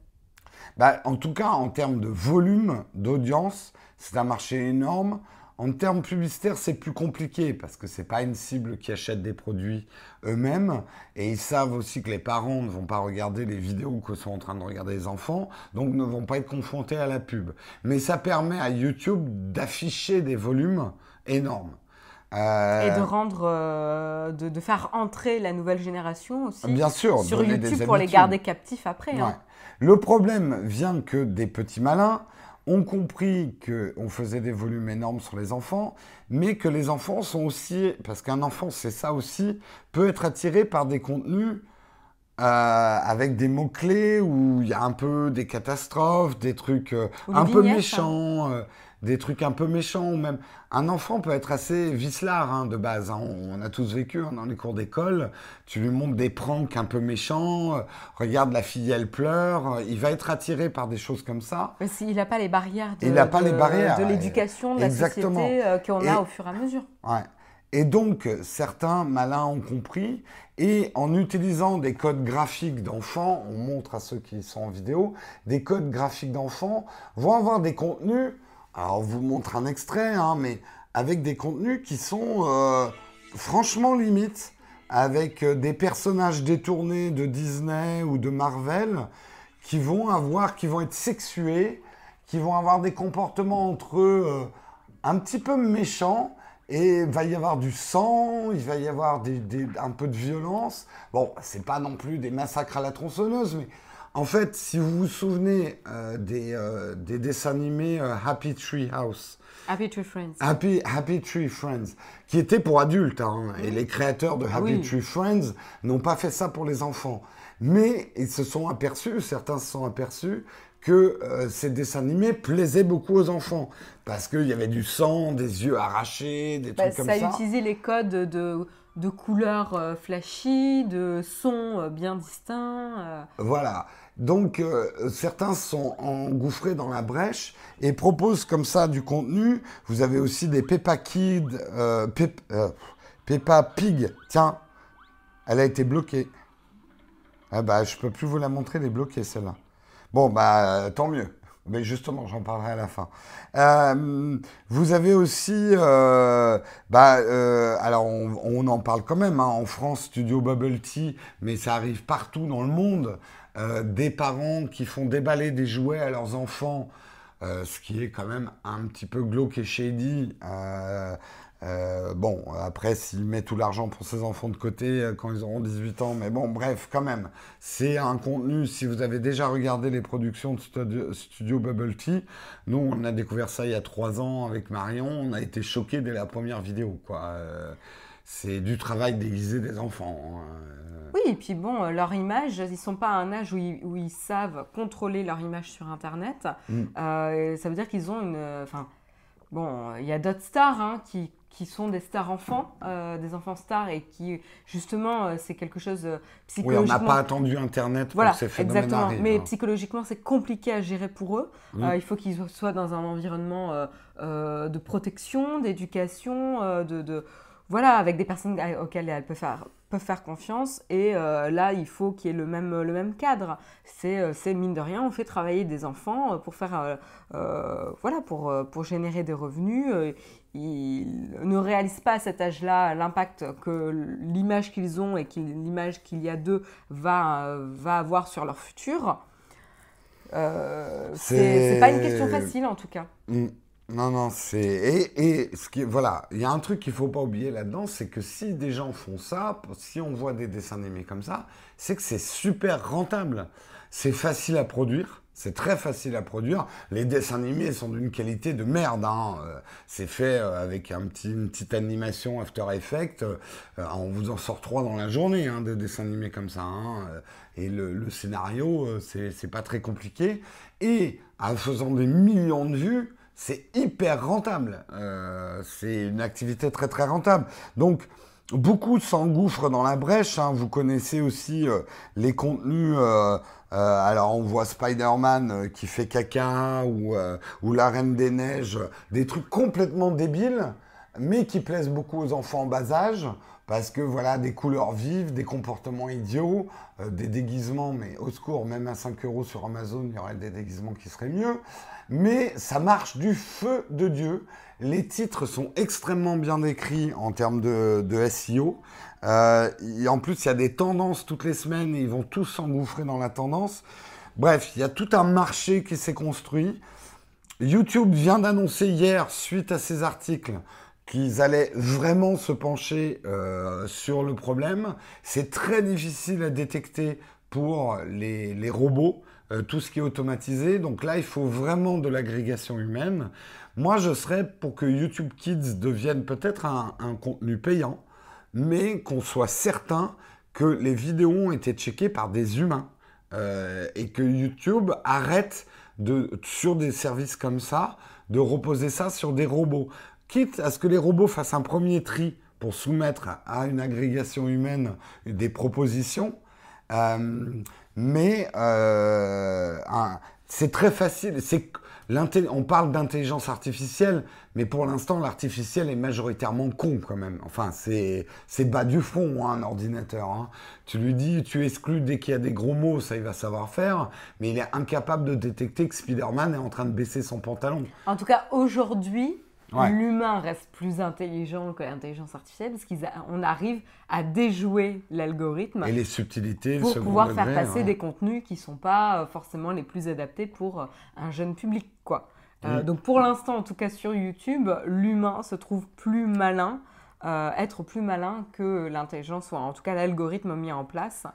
Bah, En tout cas, en termes de volume d'audience, c'est un marché énorme. En termes publicitaires, c'est plus compliqué parce que ce n'est pas une cible qui achète des produits eux-mêmes et ils savent aussi que les parents ne vont pas regarder les vidéos que sont en train de regarder les enfants, donc ne vont pas être confrontés à la pub. Mais ça permet à YouTube d'afficher des volumes énormes. Et de rendre, de, faire entrer la nouvelle génération aussi. Bien sûr. Sur YouTube pour les garder captifs après. Hein. Le problème vient que des petits malins ont compris qu'on faisait des volumes énormes sur les enfants, mais que les enfants sont aussi, parce qu'un enfant, c'est ça aussi, peut être attiré par des contenus euh, avec des mots-clés où il y a un peu des catastrophes, des trucs euh, un peu hein. méchants. Euh, des trucs un peu méchants ou même un enfant peut être assez vicelard hein, de base. Hein. On, a tous vécu hein, dans les cours d'école. Tu lui montres des pranks un peu méchants. Euh, regarde la fille, elle pleure. Euh, il va être attiré par des choses comme ça. Mais s'il n'a pas les barrières de, il pas les barrières, de l'éducation, de la société euh, qu'on a au fur et à mesure. Ouais. Et donc, certains malins ont compris, et en utilisant des codes graphiques d'enfants, on montre à ceux qui sont en vidéo, des codes graphiques d'enfants vont avoir des contenus alors, on vous montre un extrait, hein, mais avec des contenus qui sont euh, franchement limites, avec euh, des personnages détournés de Disney ou de Marvel qui vont avoir, qui vont être sexués, qui vont avoir des comportements entre eux euh, un petit peu méchants. Et il va y avoir du sang, il va y avoir un peu de violence. Bon, c'est pas non plus des massacres à la tronçonneuse, mais en fait, si vous vous souvenez euh, euh, des, dessins animés euh, Happy Tree House, Happy Tree Friends. Happy, Happy Tree Friends, qui étaient pour adultes, hein, et les créateurs de Happy Tree Friends n'ont pas fait ça pour les enfants. Mais ils se sont aperçus, certains se sont aperçus, que ces dessins animés plaisaient beaucoup aux enfants. Parce qu'il y avait du sang, des yeux arrachés, des bah, trucs comme ça. Ça a utilisé les codes de de couleurs flashy, de sons bien distincts. Voilà. Donc euh, certains sont engouffrés dans la brèche et proposent comme ça du contenu. Vous avez aussi des Peppa Kid, euh, euh, Peppa Pig. Tiens, elle a été bloquée. Ah bah je peux plus vous la montrer, elle est bloquée celle-là. Bon bah tant mieux. Mais justement, j'en parlerai à la fin. vous avez aussi, bah, alors on, en parle quand même, hein, en France, Studio Bubble Tea, mais ça arrive partout dans le monde. Euh, des parents qui font déballer des jouets à leurs enfants, euh, ce qui est quand même un petit peu glauque et shady. Euh, bon, après, s'il met tout l'argent pour ses enfants de côté quand ils auront 18 ans, mais bon, bref, quand même, c'est un contenu. Si vous avez déjà regardé les productions de Studio, Bubble Tea, nous, on a découvert ça il y a trois ans avec Marion, on a été choqués dès la première vidéo, quoi c'est du travail déguisé des enfants. Hein. Oui, et puis bon, euh, leur image, ils sont pas à un âge où ils, savent contrôler leur image sur Internet. Mm. Euh, ça veut dire qu'ils ont une... Enfin, bon, il y a d'autres stars hein, qui, qui, sont des stars enfants, euh, des enfants stars, et qui, justement, c'est quelque chose psychologiquement... Oui, on n'a pas attendu Internet pour ces phénomènes Exactement, mais psychologiquement, c'est compliqué à gérer pour eux. Mm. il faut qu'ils soient dans un environnement de protection, d'éducation, de voilà, avec des personnes auxquelles elles peuvent faire, peuvent faire confiance. Et euh, là, il faut qu'il y ait le même, le même cadre. C'est, euh, c'est mine de rien, on fait travailler des enfants euh, pour faire, voilà, pour, pour générer des revenus. Ils ne réalisent pas à cet âge-là l'impact que l'image qu'ils ont et l'image qu'il y a d'eux va, va avoir sur leur futur. c'est, c'est pas une question facile en tout cas. Mm. Non, non, c'est. Et, et, ce qui, voilà, il y a un truc qu'il ne faut pas oublier là-dedans, c'est que si des gens font ça, si on voit des dessins animés comme ça, c'est que c'est super rentable. C'est facile à produire. C'est très facile à produire. Les dessins animés sont d'une qualité de merde. Hein. Euh, c'est fait euh, avec un petit, une petite animation After Effects. Euh, on vous en sort trois dans la journée, hein, des dessins animés comme ça. Hein. Et le, le scénario, c'est pas très compliqué. Et en faisant des millions de vues, c'est hyper rentable. Euh, c'est une activité très très rentable. Donc, beaucoup s'engouffrent dans la brèche. Hein. Vous connaissez aussi euh, les contenus. Euh, alors, on voit Spider-Man qui fait caca ou, ou La Reine des Neiges, des trucs complètement débiles, mais qui plaisent beaucoup aux enfants en bas âge. Parce que voilà, des couleurs vives, des comportements idiots, des déguisements, mais au secours, même à 5 euros sur Amazon, il y aurait des déguisements qui seraient mieux mais ça marche du feu de Dieu. Les titres sont extrêmement bien décrits en termes de, SEO. Euh, en plus, il y a des tendances toutes les semaines et ils vont tous s'engouffrer dans la tendance. Bref, il y a tout un marché qui s'est construit. YouTube vient d'annoncer hier, suite à ces articles, qu'ils allaient vraiment se pencher euh, sur le problème. C'est très difficile à détecter pour les, les robots, euh, tout ce qui est automatisé. Donc là, il faut vraiment de l'agrégation humaine. Moi, je serais pour que YouTube Kids devienne peut-être un, contenu payant, mais qu'on soit certain que les vidéos ont été checkées par des humains euh, et que YouTube arrête de, sur des services comme ça de reposer ça sur des robots. Quitte à ce que les robots fassent un premier tri pour soumettre à une agrégation humaine des propositions, euh, mais euh, c'est très facile. C'est on parle d'intelligence artificielle, mais pour l'instant, l'artificiel est majoritairement con quand même. Enfin, c'est c'est bas du fond, hein, un ordinateur. hein. Tu lui dis, tu exclus dès qu'il y a des gros mots, ça il va savoir faire, mais il est incapable de détecter que Spider-Man est en train de baisser son pantalon. En tout cas, aujourd'hui, Ouais. l'humain reste plus intelligent que l'intelligence artificielle parce qu'on arrive à déjouer l'algorithme Et les subtilités, pour pouvoir degré, faire passer ouais. des contenus qui sont pas euh, forcément les plus adaptés pour euh, un jeune public, quoi. Euh. Donc pour l'instant, en tout cas sur YouTube, l'humain se trouve plus malin, euh, être plus malin que l'intelligence, ou en tout cas l'algorithme mis en place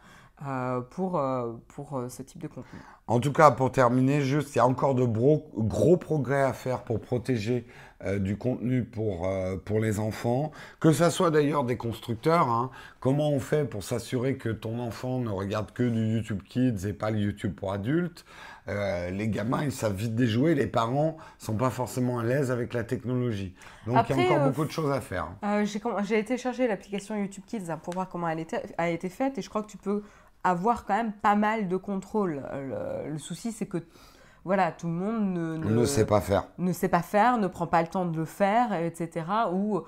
pour, euh, pour euh, ce type de contenu. En tout cas, pour terminer, juste, il y a encore de gros, gros progrès à faire pour protéger euh, du contenu pour, euh, pour les enfants, que ça soit d'ailleurs des constructeurs. hein. Comment on fait pour s'assurer que ton enfant ne regarde que du YouTube Kids et pas le YouTube pour adultes? Euh, Les gamins, ils savent vite déjouer, les parents sont pas forcément à l'aise avec la technologie. Donc il y a encore euh, beaucoup de choses à faire. Euh, j'ai J'ai téléchargé l'application YouTube Kids hein, pour voir comment elle était- a été faite et je crois que tu peux avoir quand même pas mal de contrôle. Euh, Le, le souci, c'est que voilà, tout le monde ne, sait pas faire. ne sait pas faire, ne prend pas le temps de le faire, etc. Ou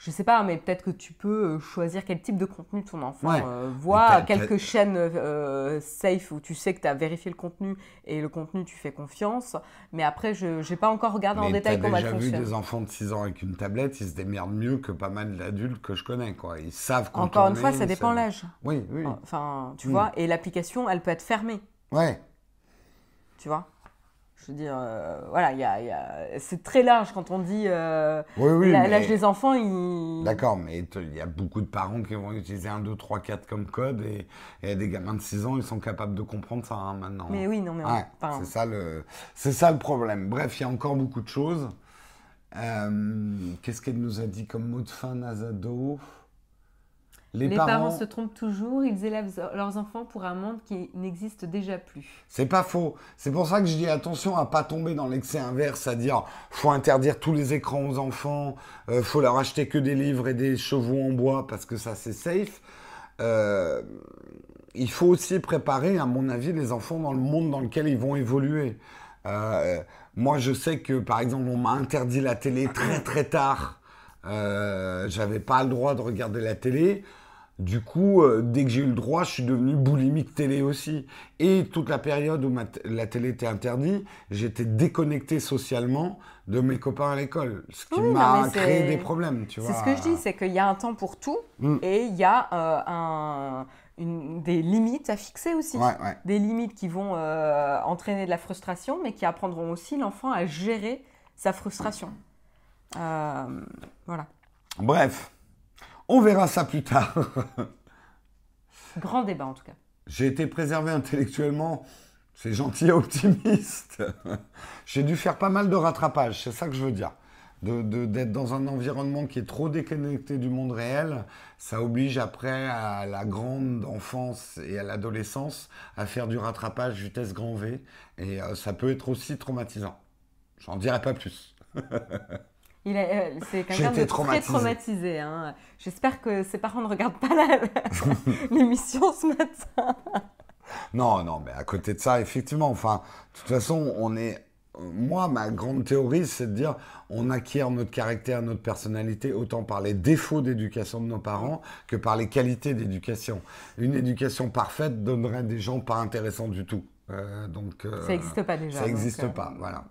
je sais pas, mais peut-être que tu peux euh, choisir quel type de contenu ton enfant Ouais. euh, voit, quelques chaînes euh, safe où tu sais que tu as vérifié le contenu et le contenu tu fais confiance. Mais après, je n'ai pas encore regardé en détail comment elle déjà vu fonctionne. des enfants de 6 ans avec une tablette, ils se démerdent mieux que pas mal d'adultes que je connais. Quoi. Ils savent Encore une fois, ça dépend savent- l'âge. Oui, oui. Enfin, tu Mm. vois, et l'application, elle peut être fermée, Ouais. tu vois? Je veux dire, euh, voilà, il y a, y a- c'est très large quand on dit euh, Oui, oui. la- mais- l'âge des enfants. D'accord, mais il y a beaucoup de parents qui vont utiliser 1, 2, 3, 4 comme code et, et des gamins de 6 ans, ils sont capables de comprendre ça hein, maintenant. Mais oui, non, mais Ouais, enfin, c'est ça, le, c'est ça le problème. Bref, il y a encore beaucoup de choses. Euh, Qu'est-ce qu'elle nous a dit comme mot de fin, Nazado? Les, parents... se trompent toujours, ils élèvent leurs enfants pour un monde qui n'existe déjà plus. C'est pas faux. C'est pour ça que je dis attention à pas tomber dans l'excès inverse, à dire faut interdire tous les écrans aux enfants, euh, faut leur acheter que des livres et des chevaux en bois parce que ça c'est safe. Euh, il faut aussi préparer, à mon avis, les enfants dans le monde dans lequel ils vont évoluer. Euh, moi, je sais que, par exemple, on m'a interdit la télé très très tard. Euh, J'avais pas le droit de regarder la télé. Du coup, euh, dès que j'ai eu le droit, je suis devenu boulimique télé aussi. Et toute la période où ma la télé était interdite, j'étais déconnecté socialement de mes copains à l'école. Ce qui Oui, non, m'a créé des problèmes, tu vois. C'est ce que je dis, c'est qu'il y a un temps pour tout Mm. et il y a euh, un- une- des limites à fixer aussi. Ouais, ouais. Des limites qui vont euh, entraîner de la frustration, mais qui apprendront aussi l'enfant à gérer sa frustration. Voilà. Bref, on verra ça plus tard. Grand débat en tout cas. J'ai été préservé intellectuellement. C'est gentil et optimiste. J'ai dû faire pas mal de rattrapage, c'est ça que je veux dire. De- de- D'être dans un environnement qui est trop déconnecté du monde réel, ça oblige après à la grande enfance et à l'adolescence à faire du rattrapage vitesse grand V. Et euh, ça peut être aussi traumatisant. J'en dirai pas plus. Euh, c'est quelqu'un de traumatisé. très traumatisé. hein. J'espère que ses parents ne regardent pas l'émission ce matin. Non, non, mais à côté de ça, effectivement, enfin, de toute façon, on est. Moi, ma grande théorie, c'est de dire on acquiert notre caractère, notre personnalité, autant par les défauts d'éducation de nos parents que par les qualités d'éducation. Une éducation parfaite donnerait des gens pas intéressants du tout. Euh, donc, euh, Ça n'existe pas déjà. Ça n'existe euh, pas, voilà.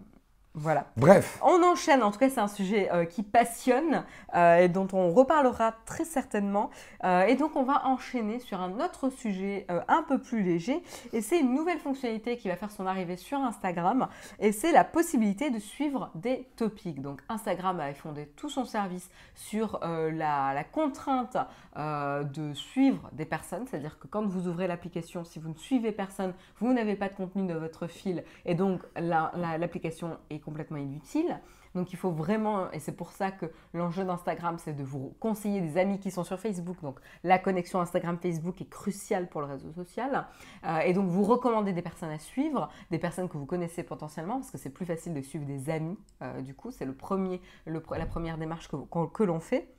Voilà. Bref. On enchaîne, en tout cas c'est un sujet euh, qui passionne euh, et dont on reparlera très certainement. Euh, et donc on va enchaîner sur un autre sujet un peu plus léger et c'est une nouvelle fonctionnalité qui va faire son arrivée sur Instagram et c'est la possibilité de suivre des topics. Donc Instagram a fondé tout son service sur la, la, contrainte de suivre des personnes, c'est-à-dire que quand vous ouvrez l'application, si vous ne suivez personne, vous n'avez pas de contenu de votre fil et donc l'application est complètement inutile. Donc il faut vraiment, et c'est pour ça que l'enjeu d'Instagram, c'est de vous conseiller des amis qui sont sur Facebook. Donc la connexion Instagram-Facebook est cruciale pour le réseau social. Euh, et donc vous recommandez des personnes à suivre, des personnes que vous connaissez potentiellement, parce que c'est plus facile de suivre des amis. Euh, du coup, c'est le premier, la première démarche que l'on fait.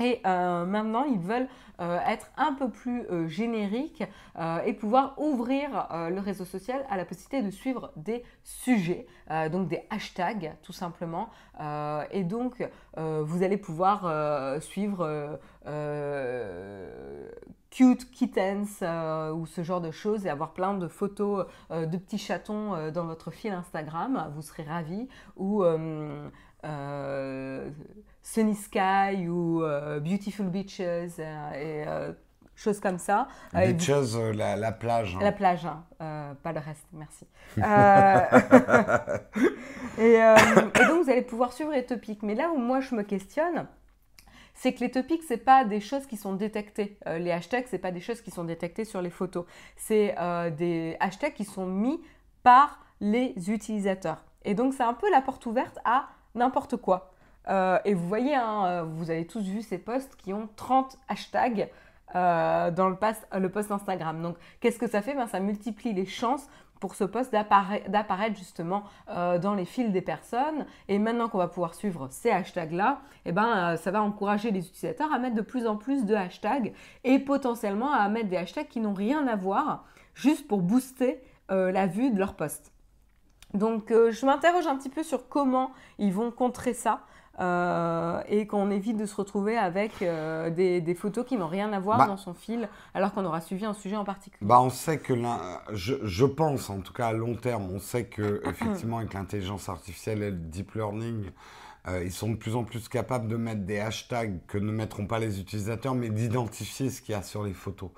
Et euh, maintenant, ils veulent euh, être un peu plus euh, génériques et pouvoir ouvrir le réseau social à la possibilité de suivre des sujets, donc des hashtags tout simplement. et donc, vous allez pouvoir suivre cute kittens ou ce genre de choses et avoir plein de photos de petits chatons dans votre fil Instagram. Vous serez ravis. Ou Sunny Sky ou euh, Beautiful Beaches euh, et euh, choses comme ça. Beaches, la, plage. Hein. La plage, hein. pas le reste, merci. et, donc vous allez pouvoir suivre les topics. Mais là où moi je me questionne, c'est que les topics, ce pas des choses qui sont détectées. les hashtags, ce pas des choses qui sont détectées sur les photos. C'est des hashtags qui sont mis par les utilisateurs. Et donc, c'est un peu la porte ouverte à n'importe quoi. Euh, et vous voyez, hein, euh, vous avez tous vu ces posts qui ont 30 hashtags euh, dans le, post Instagram. Donc, qu'est-ce que ça fait? Ben, Ça multiplie les chances pour ce post d'apparaître justement dans les fils des personnes. Et maintenant qu'on va pouvoir suivre ces hashtags-là, eh ben, ça va encourager les utilisateurs à mettre de plus en plus de hashtags et potentiellement à mettre des hashtags qui n'ont rien à voir, juste pour booster la vue de leur post. Donc je m'interroge un petit peu sur comment ils vont contrer ça. Euh, et qu'on évite de se retrouver avec euh, des, photos qui n'ont rien à voir bah. dans son fil, alors qu'on aura suivi un sujet en particulier. Bah, on sait que, je, je, pense, en tout cas à long terme, on sait que effectivement avec l'intelligence artificielle et le deep learning, euh, ils sont de plus en plus capables de mettre des hashtags que ne mettront pas les utilisateurs, mais d'identifier ce qu'il y a sur les photos.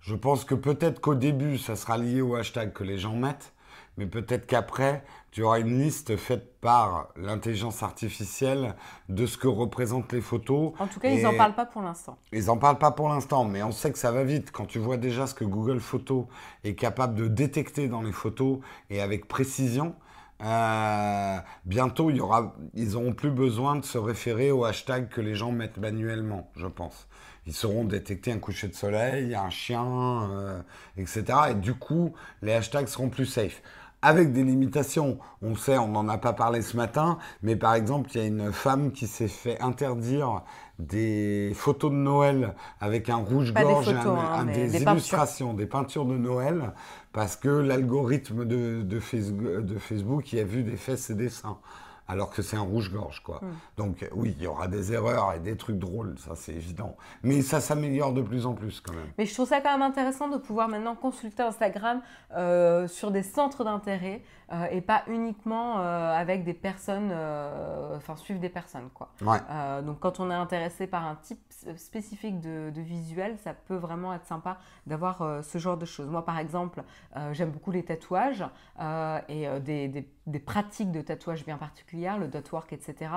Je pense que peut-être qu'au début, ça sera lié au hashtag que les gens mettent, mais peut-être qu'après, tu auras une liste faite par l'intelligence artificielle de ce que représentent les photos. En tout cas, ils n'en parlent pas pour l'instant. Ils n'en parlent pas pour l'instant, mais on sait que ça va vite. Quand tu vois déjà ce que Google Photos est capable de détecter dans les photos et avec précision, euh, bientôt, il y aura, ils n'auront plus besoin de se référer au hashtag que les gens mettent manuellement, je pense. Ils sauront détecter un coucher de soleil, un chien, euh, etc. Et du coup, les hashtags seront plus safe avec des limitations. On sait, on n'en a pas parlé ce matin, mais par exemple, il y a une femme qui s'est fait interdire des photos de Noël avec un rouge-gorge, des, hein, des, illustrations, des peintures de Noël, parce que l'algorithme de, de, Facebook, de Facebook y a vu des fesses et des seins alors que c'est un rouge-gorge, quoi. Donc oui, il y aura des erreurs et des trucs drôles, ça c'est évident. Mais ça s'améliore de plus en plus quand même. Mais je trouve ça quand même intéressant de pouvoir maintenant consulter Instagram euh, sur des centres d'intérêt euh, et pas uniquement euh, avec des personnes, enfin suivre des personnes, quoi. donc quand on est intéressé par un type spécifique de, visuel, ça peut vraiment être sympa d'avoir ce genre de choses. Moi par exemple, j'aime beaucoup les tatouages et des, des pratiques de tatouage bien particulières le dot work, etc.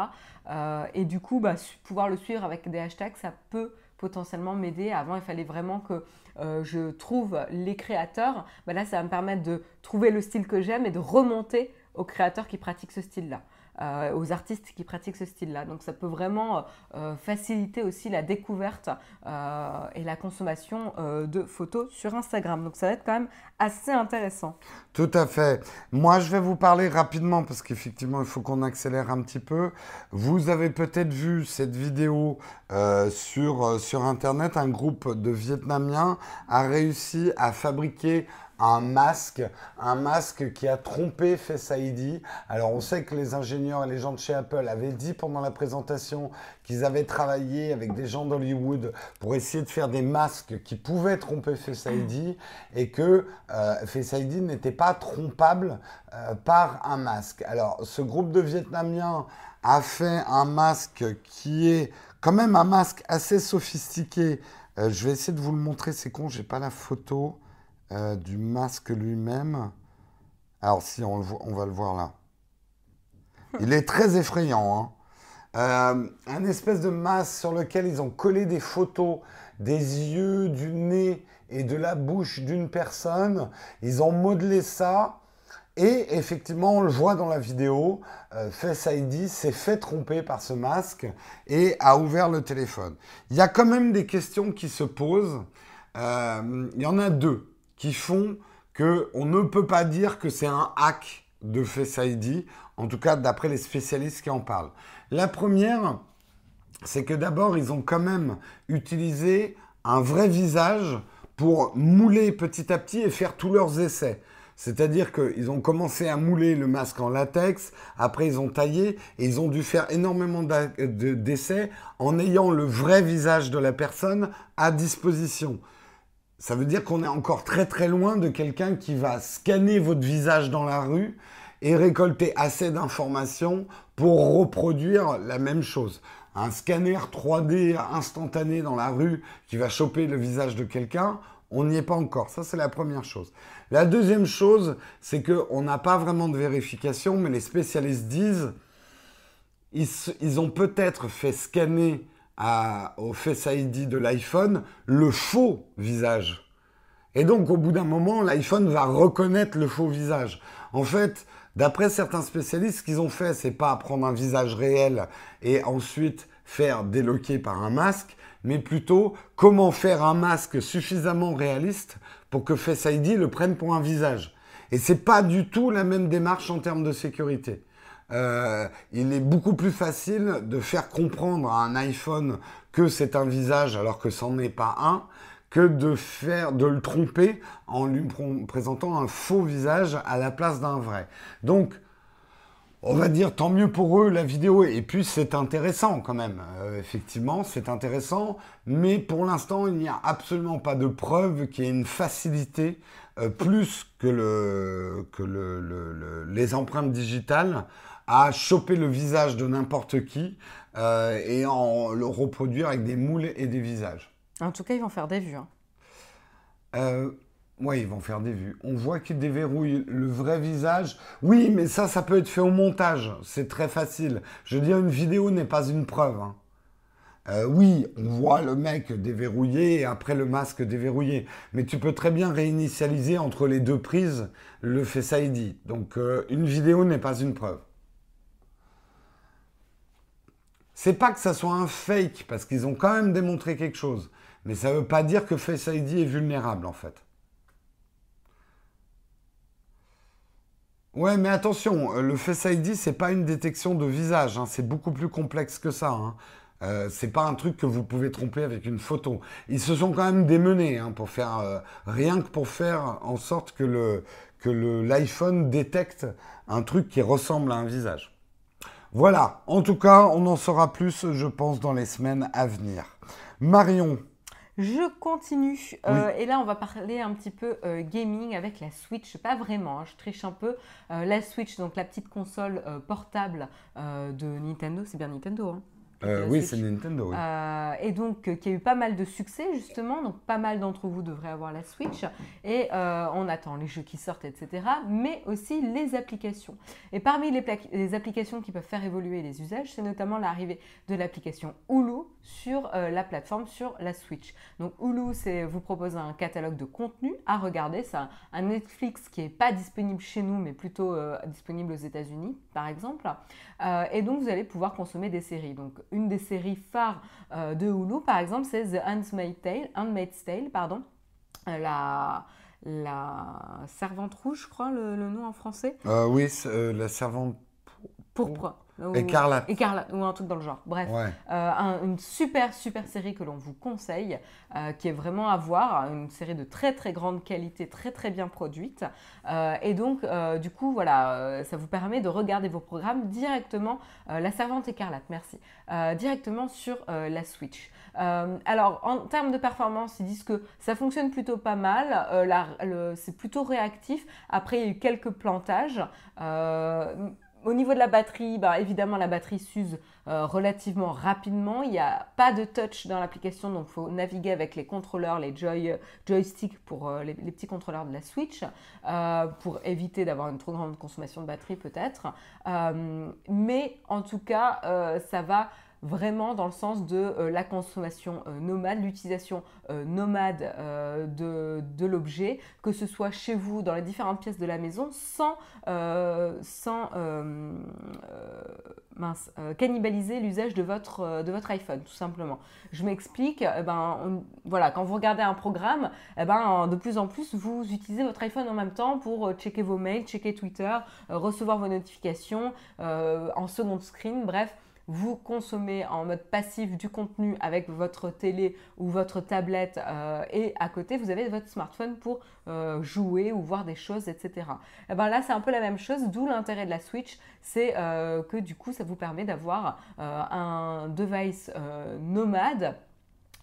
Euh, et du coup, bah, pouvoir le suivre avec des hashtags, ça peut potentiellement m'aider. Avant, il fallait vraiment que euh, je trouve les créateurs. Bah, là, ça va me permettre de trouver le style que j'aime et de remonter aux créateurs qui pratiquent ce style-là. Euh, aux artistes qui pratiquent ce style-là. Donc ça peut vraiment euh, faciliter aussi la découverte euh, et la consommation de photos sur Instagram. Donc ça va être quand même assez intéressant. Tout à fait. Moi, je vais vous parler rapidement parce qu'effectivement, il faut qu'on accélère un petit peu. Vous avez peut-être vu cette vidéo sur, sur Internet. Un groupe de Vietnamiens a réussi à fabriquer un masque, un masque qui a trompé Face ID. Alors on sait que les ingénieurs et les gens de chez Apple avaient dit pendant la présentation qu'ils avaient travaillé avec des gens d'Hollywood pour essayer de faire des masques qui pouvaient tromper Face ID et que euh, ID n'était pas trompable euh, par un masque. Alors ce groupe de Vietnamiens a fait un masque qui est quand même un masque assez sophistiqué. Euh, je vais essayer de vous le montrer, c'est con, j'ai pas la photo. Euh, du masque lui-même. Alors si, on, va le voir là. Il est très effrayant. Hein. Euh, un espèce de masque sur lequel ils ont collé des photos des yeux, du nez et de la bouche d'une personne. Ils ont modelé ça. Et effectivement, on le voit dans la vidéo, euh, Face ID s'est fait tromper par ce masque et a ouvert le téléphone. Il y a quand même des questions qui se posent. il y en a deux qui font qu'on ne peut pas dire que c'est un hack de Face ID, en tout cas d'après les spécialistes qui en parlent. La première, c'est que d'abord, ils ont quand même utilisé un vrai visage pour mouler petit à petit et faire tous leurs essais. C'est-à-dire qu'ils ont commencé à mouler le masque en latex, après ils ont taillé et ils ont dû faire énormément d'essais en ayant le vrai visage de la personne à disposition. Ça veut dire qu'on est encore très très loin de quelqu'un qui va scanner votre visage dans la rue et récolter assez d'informations pour reproduire la même chose. Un scanner 3D instantané dans la rue qui va choper le visage de quelqu'un, on n'y est pas encore. Ça, c'est la première chose. La deuxième chose, c'est qu'on n'a pas vraiment de vérification, mais les spécialistes disent, ils, ils ont peut-être fait scanner au Face ID de l'iPhone le faux visage. Et donc, au bout d'un moment, l'iPhone va reconnaître le faux visage. En fait, d'après certains spécialistes, ce qu'ils ont fait, c'est pas prendre un visage réel et ensuite faire déloquer par un masque, mais plutôt comment faire un masque suffisamment réaliste pour que Face ID le prenne pour un visage. Et c'est pas du tout la même démarche en termes de sécurité. Euh, il est beaucoup plus facile de faire comprendre à un iPhone que c'est un visage alors que c'en est pas un, que de faire, de le tromper en lui présentant un faux visage à la place d'un vrai. Donc, on va dire tant mieux pour eux la vidéo et puis c'est intéressant quand même. Euh, effectivement, c'est intéressant, mais pour l'instant, il n'y a absolument pas de preuve qu'il y ait une facilité euh, plus que, le, que le, les empreintes digitales à choper le visage de n'importe qui euh, et en le reproduire avec des moules et des visages. En tout cas, ils vont faire des vues. Hein. Euh, oui, ils vont faire des vues. On voit qu'ils déverrouillent le vrai visage. Oui, mais ça, ça peut être fait au montage. C'est très facile. Je veux dire, une vidéo n'est pas une preuve. Hein. Euh, oui, on voit le mec déverrouillé et après le masque déverrouillé. Mais tu peux très bien réinitialiser entre les deux prises le Face ID. Donc, une vidéo n'est pas une preuve. C'est pas que ça soit un fake, parce qu'ils ont quand même démontré quelque chose. Mais ça veut pas dire que Face ID est vulnérable, en fait. Ouais, mais attention, euh, le Face ID, c'est pas une détection de visage. Hein. c'est beaucoup plus complexe que ça. Hein. Euh, c'est pas un truc que vous pouvez tromper avec une photo. Ils se sont quand même démenés hein, pour faire euh, rien que pour faire en sorte que l'iPhone détecte un truc qui ressemble à un visage. Voilà, en tout cas, on en saura plus, je pense, dans les semaines à venir. Marion. Je continue. Euh, et là, on va parler un petit peu euh, gaming avec la Switch. Pas vraiment, hein, je triche un peu. Euh, la Switch, donc la petite console portable de Nintendo. C'est bien Nintendo, hein euh, oui, c'est Nintendo. Euh, et donc, euh, qui a eu pas mal de succès, justement. Donc, pas mal d'entre vous devraient avoir la Switch. Et on attend les jeux qui sortent, etc. Mais aussi les applications. Et parmi les, les applications qui peuvent faire évoluer les usages, c'est notamment l'arrivée de l'application Hulu sur la plateforme, sur la Switch. Donc, Hulu, c'est vous propose un catalogue de contenu à regarder. C'est un, Netflix qui n'est pas disponible chez nous, mais plutôt disponible aux États-Unis, par exemple. Et donc, vous allez pouvoir consommer des séries. Donc, une des séries phares euh, de Hulu, par exemple, c'est The Handmaid's Tale, Handmaid's Tale pardon, euh, la, la servante rouge, je crois, le, nom en français. Euh, oui, la servante Pourpre. Ou- Écarlate. Écarlate, ou un truc dans le genre. Bref, Ouais. Euh, un- une super, super série que l'on vous conseille, euh, qui est vraiment à voir, une série de très, très grande qualité, très, très bien produite. Euh, et donc, du coup, voilà, ça vous permet de regarder vos programmes directement, La Servante Écarlate, merci, directement sur la Switch. Alors, en termes de performance, ils disent que ça fonctionne plutôt pas mal, c'est plutôt réactif. Après, il y a eu quelques plantages. Euh, au niveau de la batterie, bah, évidemment, la batterie s'use euh, relativement rapidement. Il n'y a pas de touch dans l'application, donc il faut naviguer avec les contrôleurs, les joy, joysticks pour euh, les, petits contrôleurs de la Switch, euh, pour éviter d'avoir une trop grande consommation de batterie peut-être. Euh, mais en tout cas, euh, ça va vraiment dans le sens de euh, la consommation euh, nomade, l'utilisation euh, nomade de, de l'objet, que ce soit chez vous, dans les différentes pièces de la maison, sans, sans mince, cannibaliser l'usage de votre, de votre iPhone, tout simplement. Je m'explique, eh ben, voilà, quand vous regardez un programme, eh ben, de plus en plus, vous utilisez votre iPhone en même temps pour checker vos mails, checker Twitter, recevoir vos notifications en second screen, bref vous consommez en mode passif du contenu avec votre télé ou votre tablette euh, et à côté vous avez votre smartphone pour euh, jouer ou voir des choses, etc. Et ben là c'est un peu la même chose, d'où l'intérêt de la Switch, c'est euh, que du coup ça vous permet d'avoir un device nomade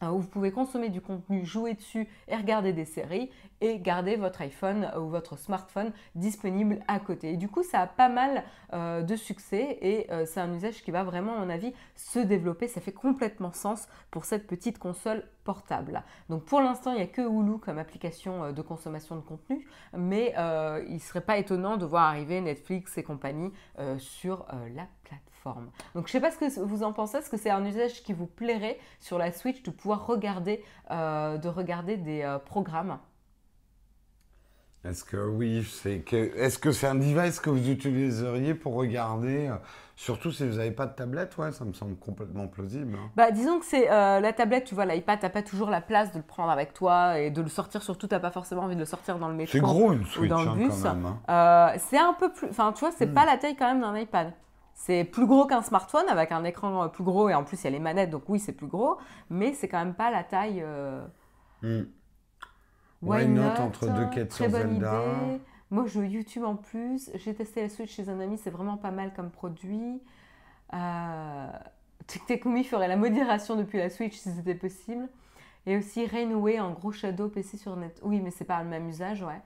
où vous pouvez consommer du contenu, jouer dessus et regarder des séries et garder votre iPhone ou votre smartphone disponible à côté. Et du coup, ça a pas mal euh, de succès et euh, c'est un usage qui va vraiment, à mon avis, se développer. Ça fait complètement sens pour cette petite console portable. Donc pour l'instant, il n'y a que Hulu comme application euh, de consommation de contenu, mais euh, il ne serait pas étonnant de voir arriver Netflix et compagnie euh, sur euh, la plateforme. Donc je ne sais pas ce que vous en pensez, est-ce que c'est un usage qui vous plairait sur la Switch de pouvoir regarder, euh, de regarder des euh, programmes? Est-ce que oui, c'est que est-ce que c'est un device que vous utiliseriez pour regarder, euh, surtout si vous n'avez pas de tablette, ouais, ça me semble complètement plausible. hein. Bah, disons que c'est la tablette, tu vois, l'iPad, t'as pas toujours la place de le prendre avec toi et de le sortir. Surtout, t'as pas forcément envie de le sortir dans le métro. C'est gros une Switch dans le hein, bus. quand même. hein. C'est un peu plus. Enfin, tu vois, c'est Hmm. pas la taille quand même d'un iPad. C'est plus gros qu'un smartphone avec un écran euh, plus gros et en plus il y a les manettes, donc oui, c'est plus gros, mais c'est quand même pas la taille. euh, Hmm. Why, Why not not entre deux quêtes Très sur Zelda? idée. Moi, je joue YouTube en plus. J'ai testé la Switch chez un ami, c'est vraiment pas mal comme produit. Euh... Tekumi ferait la modération depuis la Switch si c'était possible. Et aussi Rainway en gros Shadow PC sur net. Oui, mais c'est pas le même usage, ouais.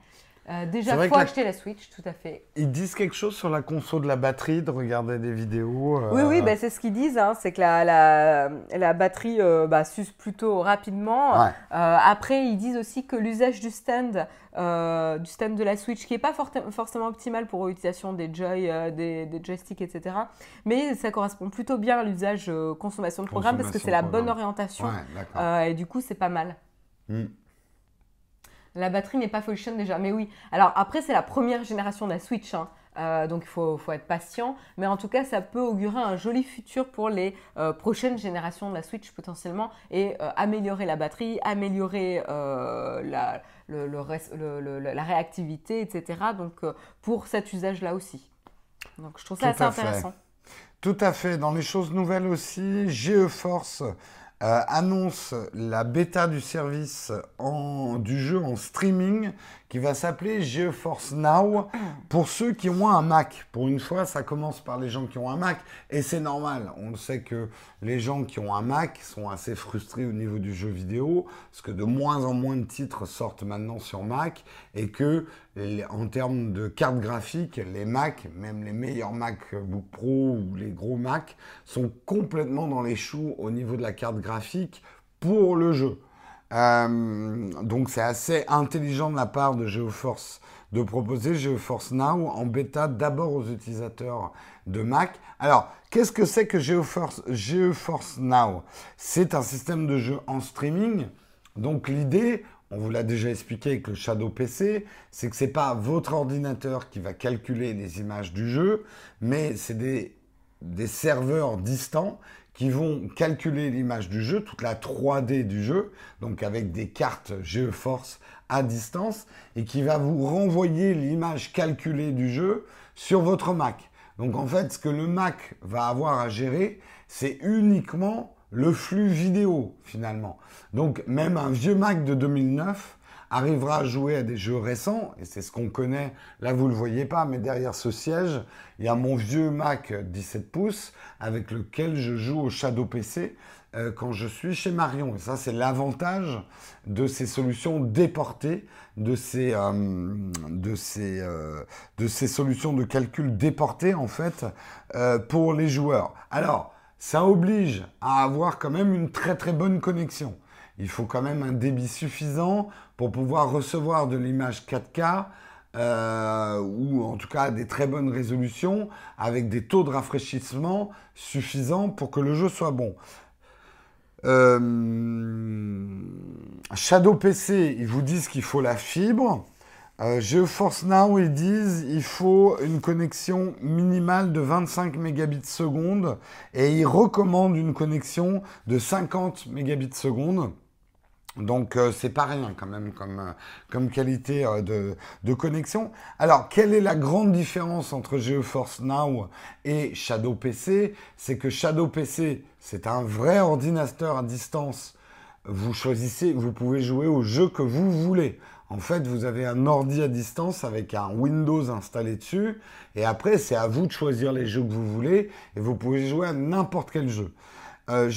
Euh, déjà, vrai faut la- acheter la Switch, tout à fait. Ils disent quelque chose sur la conso de la batterie, de regarder des vidéos. euh, Oui, oui, bah, c'est ce qu'ils disent, hein, c'est que la, la, la batterie euh, bah, s'use plutôt rapidement. Ouais. Euh, après, ils disent aussi que l'usage du stand, euh, du stand de la Switch, qui n'est pas forcément optimal pour l'utilisation des, joy, des, des joysticks, etc. Mais ça correspond plutôt bien à l'usage consommation de programme parce que c'est la bonne orientation. Ouais, et du coup, c'est pas mal. Hmm. La batterie n'est pas folichonne déjà, mais oui. Alors après, c'est la première génération de la Switch, hein. Euh, donc il faut, faut être patient. Mais en tout cas, ça peut augurer un joli futur pour les euh, prochaines générations de la Switch potentiellement et euh, améliorer la batterie, améliorer la, le- le res- le- le- la réactivité, etc. Donc pour cet usage-là aussi. Donc je trouve ça Tout assez fait. intéressant. Tout à fait. Dans les choses nouvelles aussi, GeForce euh, annonce la bêta du service en- du jeu en streaming qui va s'appeler GeForce Now pour ceux qui ont un Mac. Pour une fois, ça commence par les gens qui ont un Mac et c'est normal. On sait que les gens qui ont un Mac sont assez frustrés au niveau du jeu vidéo parce que de moins en moins de titres sortent maintenant sur Mac et que en termes de carte graphique, les Mac, même les meilleurs MacBook Pro ou les gros Mac, sont complètement dans les choux au niveau de la carte graphique pour le jeu. Euh, donc c'est assez intelligent de la part de GeoForce de proposer GeoForce Now en bêta d'abord aux utilisateurs de Mac. Alors, qu'est-ce que c'est que GeoForce, GeoForce Now? C'est un système de jeu en streaming. Donc l'idée, on vous l'a déjà expliqué avec le Shadow PC, c'est que c'est pas votre ordinateur qui va calculer les images du jeu, mais c'est des serveurs distants qui vont calculer l'image du jeu, toute la 3D du jeu, donc avec des cartes GeForce à distance, et qui va vous renvoyer l'image calculée du jeu sur votre Mac. Donc en fait, ce que le Mac va avoir à gérer, c'est uniquement le flux vidéo finalement. Donc même un vieux Mac de 2009 arrivera à jouer à des jeux récents, et c'est ce qu'on connaît, là vous ne le voyez pas, mais derrière ce siège, il y a mon vieux Mac 17 pouces avec lequel je joue au Shadow PC euh, quand je suis chez Marion. Et ça, c'est l'avantage de ces solutions déportées, de ces, euh, euh, de ces solutions de calcul déportées, en fait, pour les joueurs. Alors, ça oblige à avoir quand même une très très bonne connexion. Il faut quand même un débit suffisant pour pouvoir recevoir de l'image 4K euh, ou en tout cas des très bonnes résolutions avec des taux de rafraîchissement suffisants pour que le jeu soit bon. Euh, Shadow PC, ils vous disent qu'il faut la fibre. Euh, GeForce Now, ils disent il faut une connexion minimale de 25 mégabits seconde et ils recommandent une connexion de 50 mégabits seconde. Donc euh, c'est pas rien quand même comme, euh, qualité euh, de, de, connexion. Alors quelle est la grande différence entre GeForce Now et Shadow PC C'est que Shadow PC c'est un vrai ordinateur à distance. Vous choisissez, vous pouvez jouer au jeu que vous voulez. En fait, vous avez un ordi à distance avec un Windows installé dessus. Et après, c'est à vous de choisir les jeux que vous voulez. Et vous pouvez jouer à n'importe quel jeu. Euh,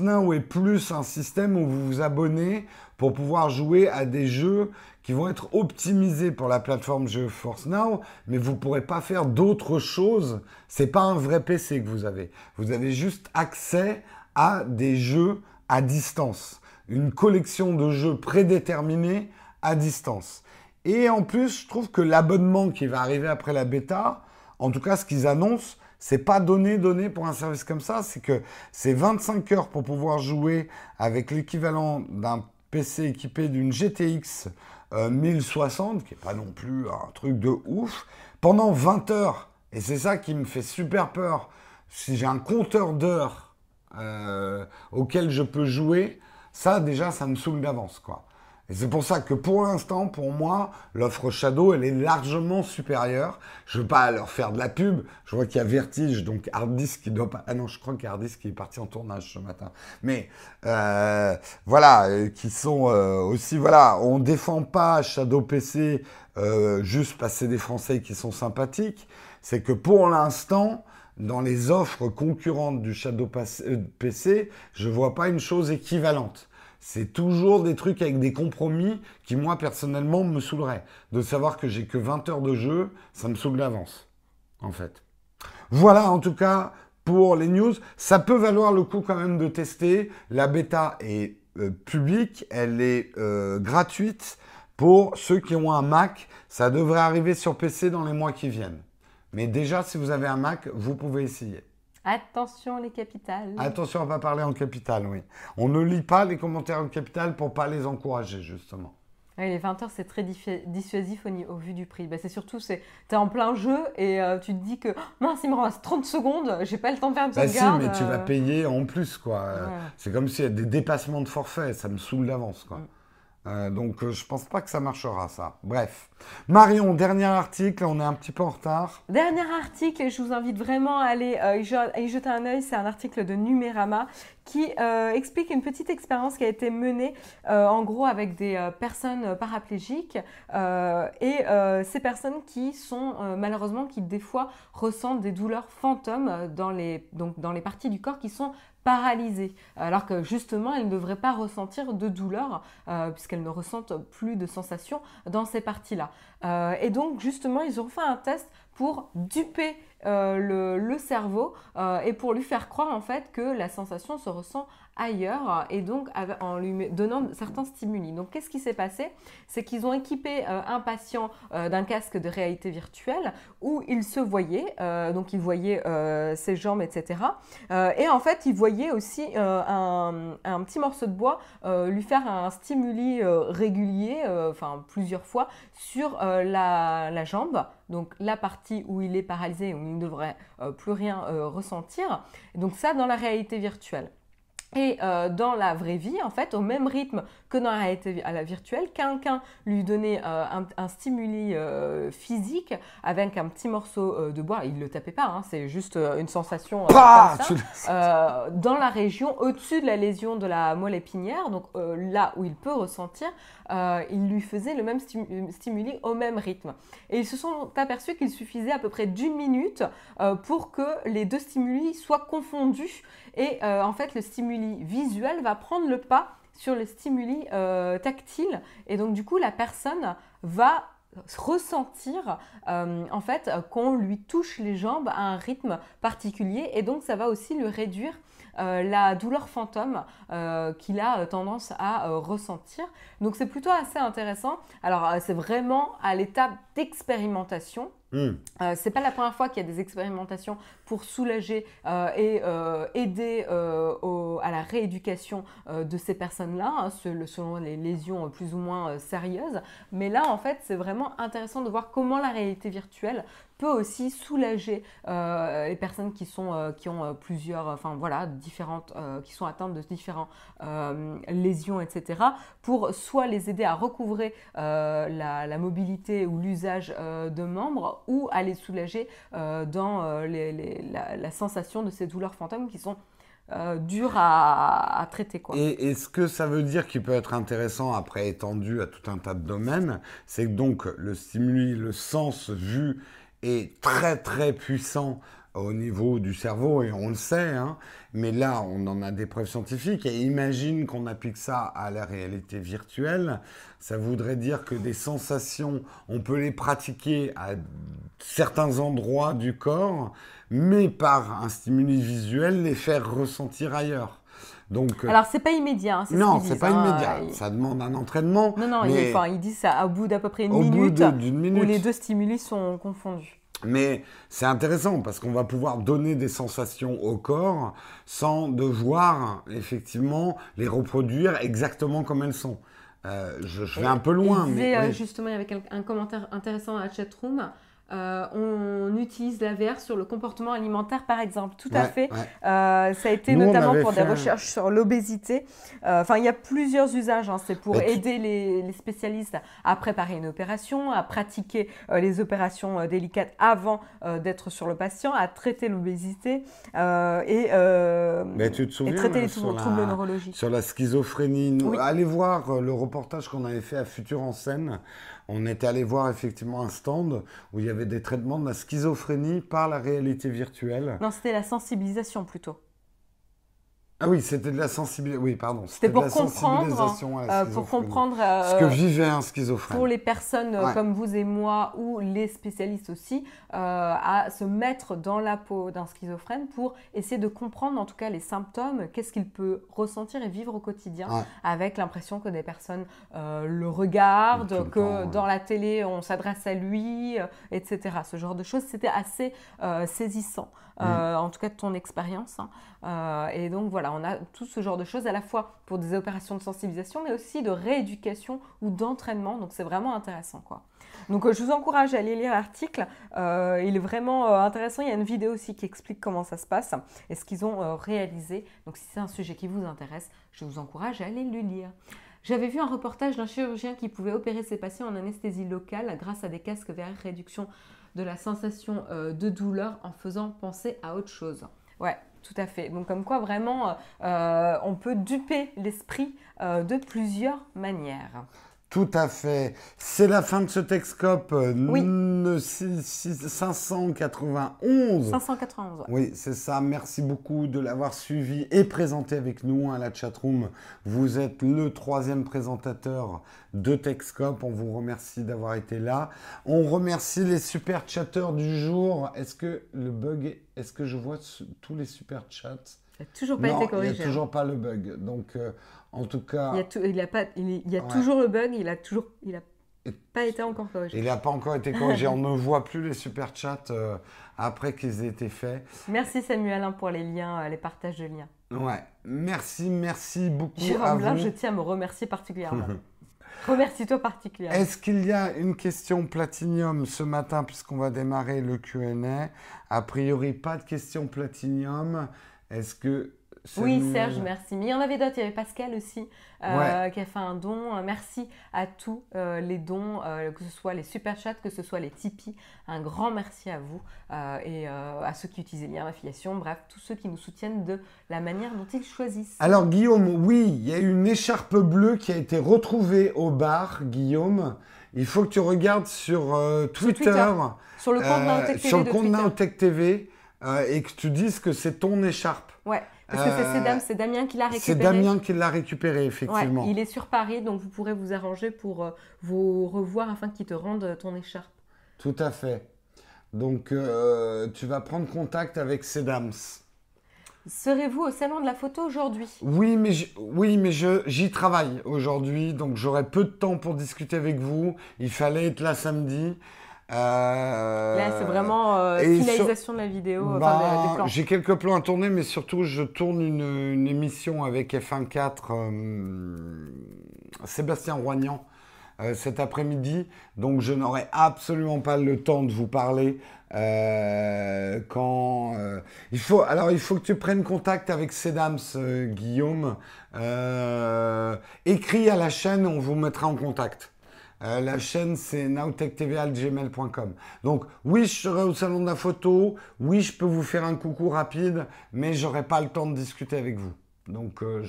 Now est plus un système où vous vous abonnez pour pouvoir jouer à des jeux qui vont être optimisés pour la plateforme GeForce Now, mais vous ne pourrez pas faire d'autres choses. C'est pas un vrai PC que vous avez. Vous avez juste accès à des jeux à distance, une collection de jeux prédéterminés à distance. Et en plus, je trouve que l'abonnement qui va arriver après la bêta, en tout cas ce qu'ils annoncent, c'est pas donné, donné pour un service comme ça. C'est que c'est 25 heures pour pouvoir jouer avec l'équivalent d'un PC équipé d'une GTX 1060, euh, qui n'est pas non plus un truc de ouf, pendant 20 heures. Et c'est ça qui me fait super peur. Si j'ai un compteur d'heures euh, auquel je peux jouer, ça déjà, ça me saoule d'avance, quoi. Et c'est pour ça que pour l'instant, pour moi, l'offre Shadow, elle est largement supérieure. Je ne veux pas leur faire de la pub. Je vois qu'il y a Vertige, donc Harddisk qui doit pas... Ah non, je crois qu'Harddisk est parti en tournage ce matin. Mais euh, voilà, euh, qui sont euh, aussi... Voilà, on défend pas Shadow PC juste parce que c'est des Français qui sont sympathiques. C'est que pour l'instant, dans les offres concurrentes du Shadow PC, je ne vois pas une chose équivalente c'est toujours des trucs avec des compromis qui, moi, personnellement, me saouleraient. De savoir que j'ai que 20 heures de jeu, ça me saoule d'avance, en fait. Voilà, en tout cas, pour les news. Ça peut valoir le coup quand même de tester. La bêta est euh, publique, elle est euh, gratuite. Pour ceux qui ont un Mac, ça devrait arriver sur PC dans les mois qui viennent. Mais déjà, si vous avez un Mac, vous pouvez essayer. Attention les capitales. Attention à ne pas parler en capital, oui. On ne lit pas les commentaires en capital pour pas les encourager, justement. Oui, les 20 heures, c'est très dissuasif au, vu du prix. Bah, c'est surtout, tu es en plein jeu et euh, tu te dis que mince, il me reste 30 secondes, j'ai pas le temps de faire une bah si, mais tu vas euh. payer en plus, quoi. C'est comme s'il y a des dépassements de forfait, ça me saoule d'avance, quoi. Mm. Euh, donc je pense pas que ça marchera ça. Bref. Marion, dernier article, on est un petit peu en retard. Dernier article, je vous invite vraiment à aller euh, y jeter un œil, c'est un article de Numérama qui explique une petite expérience qui a été menée en gros avec des personnes paraplégiques et ces personnes qui sont malheureusement qui des fois ressentent des douleurs fantômes dans les, dans les parties du corps qui sont paralysées, alors que justement elles ne devraient pas ressentir de douleur euh, puisqu'elles ne ressentent plus de sensations dans ces Euh, et donc justement ils ont fait un test pour duper euh, le, cerveau et pour lui faire croire en fait que la sensation se ressent ailleurs et donc en lui donnant certains stimuli. Donc qu'est-ce qui s'est passé? C'est qu'ils ont équipé un patient d'un casque de réalité virtuelle où il se voyait, donc il voyait ses jambes, etc. et en fait il voyait aussi un, petit morceau de bois lui faire un stimuli régulier, enfin plusieurs fois, sur la, jambe, donc la partie où il est paralysé, où il ne devrait euh, plus rien euh, ressentir. Donc ça dans la réalité virtuelle. Et euh, dans la vraie vie, en fait, au même rythme que dans la réalité à la virtuelle, quelqu'un lui donnait euh, un, stimuli euh, physique avec un petit morceau de bois. Il ne le tapait pas, hein, c'est juste une sensation comme ça, dans la région au-dessus de la lésion de la moelle épinière, donc là où il peut ressentir, il lui faisait le même stimuli au même rythme. Et ils se sont aperçus qu'il suffisait à peu près d'une minute pour que les deux stimuli soient confondus et euh, en fait, le stimuli visuel va prendre le pas sur le stimuli euh, tactile. Et donc, du coup, la personne va ressentir euh, en fait qu'on lui touche les jambes à un rythme particulier et donc ça va aussi lui réduire la douleur fantôme qu'il a tendance à ressentir. Donc c'est plutôt assez intéressant. Alors c'est vraiment à l'étape d'expérimentation. Hmm. Euh, c'est pas la première fois qu'il y a des expérimentations pour soulager euh, et euh, aider à la rééducation de ces personnes-là, hein, selon les lésions plus ou moins sérieuses. Mais là, en fait, c'est vraiment intéressant de voir comment la réalité virtuelle peut aussi soulager les personnes qui, sont, qui ont plusieurs, enfin voilà, différentes, qui sont atteintes de différentes lésions, etc., pour soit les aider à recouvrer la, la, mobilité ou l'usage de membres, ou à les soulager euh, dans euh, la, sensation de ces douleurs fantômes qui sont euh, dures à, traiter. Quoi. Et, ce que ça veut dire qui peut être intéressant après étendu à tout un tas de domaines, c'est que donc le stimuli, le sens vu est très très puissant au niveau du cerveau, et on le sait, hein, mais là, on en a des preuves scientifiques, et imagine qu'on applique ça à la réalité virtuelle, ça voudrait dire que des sensations, on peut les pratiquer à certains endroits du corps, mais par un stimuli visuel, les faire ressentir ailleurs. Donc, euh, Alors, c'est pas immédiat. Hein, non, c'est pas hein, immédiat. Ça demande un entraînement. Non, non, il, enfin, il dit ça au bout d'à peu près une minute, minute, où les deux stimuli sont confondus. Mais c'est intéressant parce qu'on va pouvoir donner des sensations au corps sans devoir effectivement les reproduire exactement comme elles sont. Euh, je, vais un peu loin. mais, euh, Justement, il y avait un, commentaire intéressant à la chatroom. Euh, on utilise la VR sur le comportement alimentaire, par exemple. Tout à fait. Euh, ça a été notamment pour des recherches sur l'obésité. Euh, enfin, il y a plusieurs usages. Hein. C'est pour aider les, spécialistes à préparer une opération, à pratiquer les opérations délicates avant d'être sur le patient, à traiter l'obésité et, tu te souviens, traiter les troubles neurologiques. Sur la schizophrénie. Allez voir le reportage qu'on avait fait à Futur en scène on était allé voir effectivement un stand où il y avait des traitements de la schizophrénie par la réalité virtuelle. Non, c'était la sensibilisation plutôt. Ah oui, c'était de la sensibilisation. Oui, pardon. C'était pour, comprendre, euh, pour comprendre ce que vivait un schizophrène. Pour les personnes euh, comme vous et moi ou les spécialistes aussi, euh, à se mettre dans la peau d'un schizophrène pour essayer de comprendre en tout cas les symptômes, qu'est-ce qu'il peut ressentir et vivre au quotidien, avec l'impression que des personnes le regardent, que dans la télé on s'adresse à lui, etc. Ce genre de choses, c'était assez saisissant. Euh, en tout cas de ton expérience. Hein. Euh, et donc voilà, on a tout ce genre de choses à la fois pour des opérations de sensibilisation, mais aussi de rééducation ou d'entraînement. Donc c'est vraiment intéressant quoi. Donc euh, je vous encourage à aller lire l'article. il est vraiment intéressant. Il y a une vidéo aussi qui explique comment ça se passe et ce qu'ils ont réalisé. Donc si c'est un sujet qui vous intéresse, je vous encourage à aller le lire. J'avais vu un reportage d'un chirurgien qui pouvait opérer ses patients en anesthésie locale grâce à des casques vers réduction de la sensation euh, de douleur en faisant penser à autre chose. Ouais, tout à fait. Donc comme quoi vraiment, euh, on peut duper l'esprit euh, de plusieurs manières. Tout à fait. C'est la fin de ce Texcope oui. 591. 591. Oui, c'est ça. Merci beaucoup de l'avoir suivi et présenté avec nous à la chatroom. Vous êtes le troisième présentateur de Texcope. On vous remercie d'avoir été là. On remercie les super chatteurs du jour. Est-ce que le bug, est-ce que je vois tous les super chats? Toujours pas été corrigé. Il n'y a toujours pas le bug. Donc, euh, en tout cas. Il y a, pas, il y a toujours le bug, il a toujours. Il a pas été encore corrigé. Il n'a pas encore été corrigé. On ne voit plus les super chats euh, après qu'ils aient été faits. Merci Samuel hein, pour les liens, euh, les partages de liens. Ouais, merci, merci beaucoup. à vous. je tiens à me remercier particulièrement. Remercie-toi particulièrement. Est-ce qu'il y a une question platinium ce matin puisqu'on va démarrer le Q&A A? Priori, pas de question platinium. Est-ce que Oui. Serge, merci. Mais il y en avait d'autres. Il y avait Pascal aussi euh, qui a fait un don. Euh, Merci à tous euh, les dons, euh, que ce soit les super chats, que ce soit les Tipeee. Un grand merci à vous euh, et euh, à ceux qui utilisent les liens d'affiliation. Bref, tous ceux qui nous soutiennent de la manière dont ils choisissent. Alors Guillaume, oui, il y a une écharpe bleue qui a été retrouvée au bar, Guillaume. Il faut que tu regardes sur euh, Twitter, Twitter, Sur le compte euh, Naotech TV sur le compte TV, euh, et que tu dises que c'est ton écharpe. Ouais, parce que c'est- Euh, c'est Dam- c'est Damien qui l'a C'est récupéré. Damien qui l'a récupéré, Ouais, effectivement. il est sur Paris, donc vous pourrez vous arranger pour euh, vous revoir afin qu'il te rende ton écharpe. Tout à fait. Donc, euh, tu vas prendre contact avec Sedams. Serez-vous au salon de la photo aujourd'hui? Oui, mais j- oui, mais je j'y travaille aujourd'hui, donc j'aurai peu de temps pour discuter avec vous. Il fallait être là samedi. Euh, Là, c'est vraiment euh, finalisation de la vidéo, bah. J'ai quelques plans à tourner, mais surtout, je tourne une, une émission avec F1.4, euh, Sébastien Roignan, cet après-midi. Donc, je n'aurai absolument pas le temps de vous parler. quand il faut, alors il faut que tu prennes contact avec Sedams, Guillaume. Écris à la chaîne, on vous mettra en contact. Euh, la chaîne, c'est nowtechtv.gmail.com. Donc, oui, je serai au salon de la photo. Oui, je peux vous faire un coucou rapide, mais j'aurai pas le temps de discuter avec vous. Donc, euh,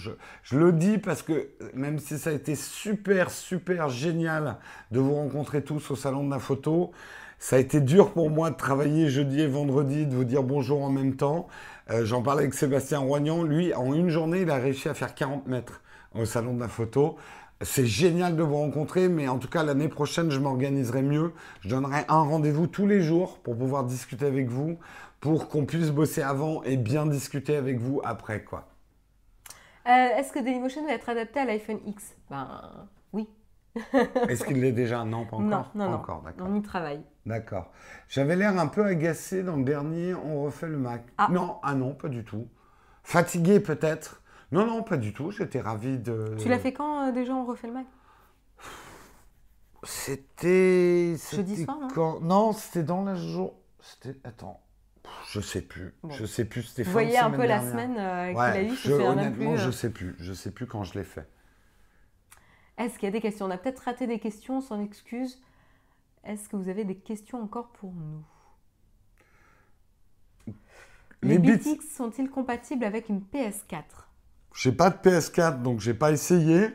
je, le dis parce que même si ça a été super, super génial de vous rencontrer tous au salon de la photo, ça a été dur pour moi de travailler jeudi et vendredi, de vous dire bonjour en même temps. Euh, J'en parlais avec Sébastien Roignan. Lui, en une journée, il a réussi à faire 40 mètres au salon de la photo. C'est génial de vous rencontrer, mais en tout cas, l'année prochaine, je m'organiserai mieux. Je donnerai un rendez-vous tous les jours pour pouvoir discuter avec vous, pour qu'on puisse bosser avant et bien discuter avec vous après, quoi. Euh, Est-ce que Dailymotion va être adapté à l'iPhone X? Ben oui. Est-ce qu'il l'est déjà? Non, pas encore. non, non, Pas non. encore. On y travaille. D'accord. J'avais l'air un peu agacé dans le dernier, on refait le Mac. Ah. Non, ah non, pas du tout. Fatigué peut-être? Non, non, pas du tout. J'étais ravi de. Tu l'as fait quand euh, déjà on refait le Mac C'était. Jeudi soir, non? quand... Non, c'était dans la jour. C'était. Attends. Je sais plus. Bon. Je sais plus. C'était Vous voyez un peu la semaine euh, qu'il Ouais, a eu, je honnêtement, plus. je euh. sais plus. Je sais plus quand je l'ai fait. Est-ce qu'il y a des questions? On a peut-être raté des questions, sans excuse. Est-ce que vous avez des questions encore pour nous? Les Les, BTX sont-ils compatibles avec une PS4 J'ai pas de PS4, donc j'ai pas essayé.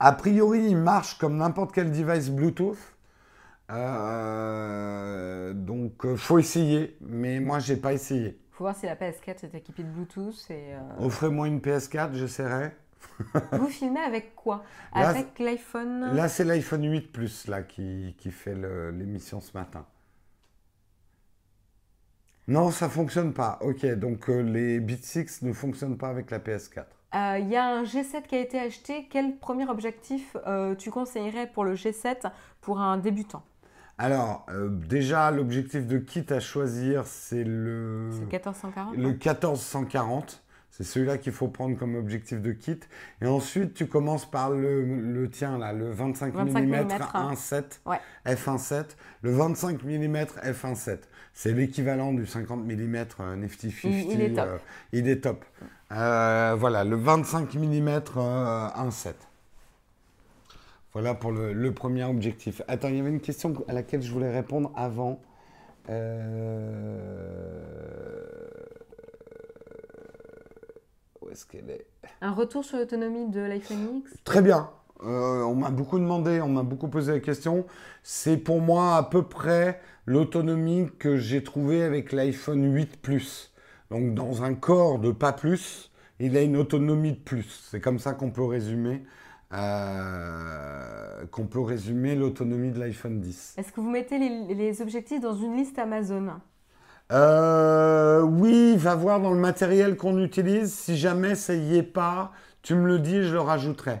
A priori, il marche comme n'importe quel device Bluetooth. Euh, donc, euh, faut essayer. Mais moi, j'ai pas essayé. faut voir si la PS4 est équipée de Bluetooth. Et, euh, Offrez-moi une PS4, j'essaierai. Vous filmez avec quoi? Avec l'iPhone? Là, c'est l'iPhone 8 Plus là, qui, qui fait l'émission ce matin. Non, ça fonctionne pas. Ok, donc euh, les Beat 6 ne fonctionnent pas avec la PS4. Euh, Il y a un G7 qui a été acheté. Quel premier objectif euh, tu conseillerais pour le G7 pour un débutant? Alors, euh, déjà, l'objectif de kit à choisir, c'est le, C'est 1440 Euh, le hein 1440. C'est celui-là qu'il faut prendre comme objectif de kit. Et ensuite, tu commences par le, le tien, là, le 25, 25 mm mm, 1.7, Ouais. f1.7. Le 25 mm f1.7. C'est l'équivalent du 50 mm euh, Nifty 50. Il- il est top. euh, il est top. Euh, voilà, le 25 mm euh, 1.7. Voilà pour le, le premier objectif. Attends, il y avait une question à laquelle je voulais répondre avant. Euh... Où est-ce qu'elle est Un retour sur l'autonomie de l'iPhone X? Très bien. Euh, on m'a beaucoup demandé, on m'a beaucoup posé la question. C'est pour moi à peu près l'autonomie que j'ai trouvée avec l'iPhone 8 Plus. Donc dans un corps de pas plus, il a une autonomie de plus. C'est comme ça qu'on peut résumer, euh, qu'on peut résumer l'autonomie de l'iPhone 10. Est-ce que vous mettez les, les objectifs dans une liste Amazon? Euh, oui, va voir dans le matériel qu'on utilise. Si jamais ça y est pas, tu me le dis, je le rajouterai.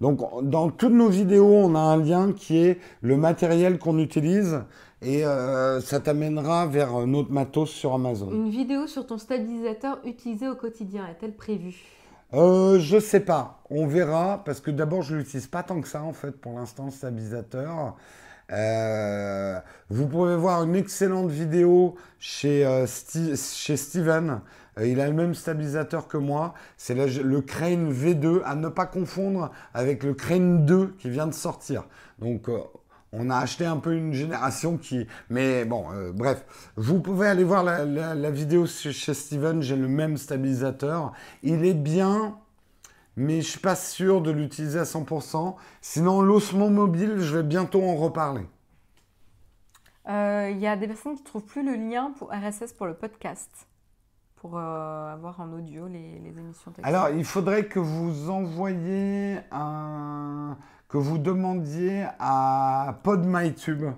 Donc, dans toutes nos vidéos, on a un lien qui est le matériel qu'on utilise et euh, ça t'amènera vers notre matos sur Amazon. Une vidéo sur ton stabilisateur utilisé au quotidien est-elle prévue? Euh, je sais pas, on verra parce que d'abord je l'utilise pas tant que ça en fait pour l'instant le stabilisateur. Euh, vous pouvez voir une excellente vidéo chez, euh, Steven. Euh, il a le même stabilisateur que moi. C'est le Crane V2 à ne pas confondre avec le Crane 2 qui vient de sortir. Donc, on a acheté un peu une génération qui... Mais bon, bref. Vous pouvez aller voir la, vidéo chez Steven. J'ai le même stabilisateur. Il est bien mais je suis pas sûr de l'utiliser à 100%. Sinon, l'ossement mobile, je vais bientôt en reparler. Euh, il y a des personnes qui ne trouvent plus le lien pour RSS pour le podcast, pour euh, avoir en audio les, émissions. Alors, il faudrait que vous envoyiez un... que vous demandiez à PodMyTube.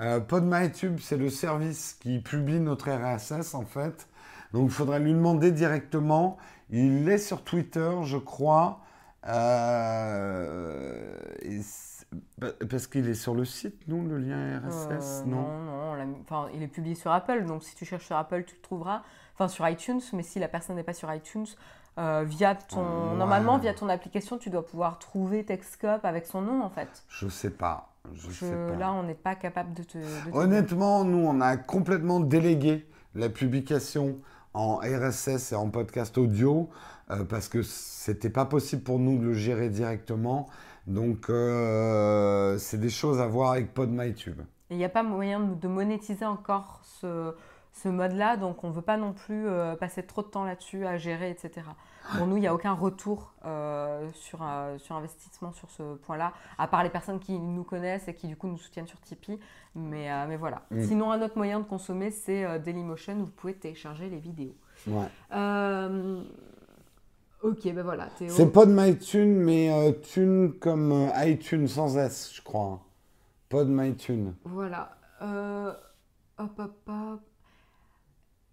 Euh, PodMyTube, c'est le service qui publie notre RSS, en fait. Donc, il faudrait lui demander directement il est sur Twitter, je crois. Euh, parce qu'il est sur le site, non, le lien RSS euh, Non, non, enfin, il est publié sur Apple, donc si tu cherches sur Apple, tu le trouveras. Enfin, sur iTunes, mais si la personne n'est pas sur iTunes, euh, via ton, normalement, via ton application, tu dois pouvoir trouver Texcope avec son nom, en fait. Je sais pas. Je, sais pas. Là, on n'est pas capable de te. Honnêtement, nous, on a complètement délégué la publication en RSS et en podcast audio euh, parce que c'était pas possible pour nous de le gérer directement. Donc, euh, c'est des choses à voir avec PodMyTube. Il n'y a pas moyen de monétiser encore ce, ce mode-là, donc on ne veut pas non plus euh, passer trop de temps là-dessus à gérer, etc. Pour nous, il n'y a aucun retour sur, sur investissement sur ce point-là, à part les personnes qui nous connaissent et qui du coup nous soutiennent sur Tipeee. Mais, mais voilà. Mm. Sinon, un autre moyen de consommer, c'est Dailymotion où vous pouvez télécharger les vidéos. Ouais. Euh, ok, ben voilà. C'est pas de MyTune, mais euh, Tune comme euh, iTunes sans S, je crois. Pas de MyTune. Voilà. hop, hop, hop.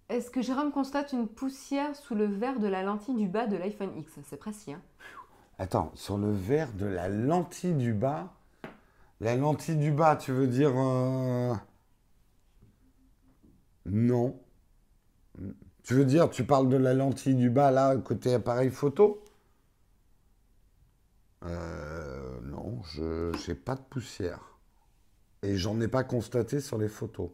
Est-ce que Jérôme constate une poussière sous le verre de la lentille du bas de l'iPhone X? C'est précis. Hein Attends, sur le verre de la lentille du bas? La lentille du bas, tu veux dire. Non. Tu veux dire, tu parles de la lentille du bas, là, côté appareil photo? Euh, Non, je n'ai pas de poussière. Et j'en ai pas constaté sur les photos.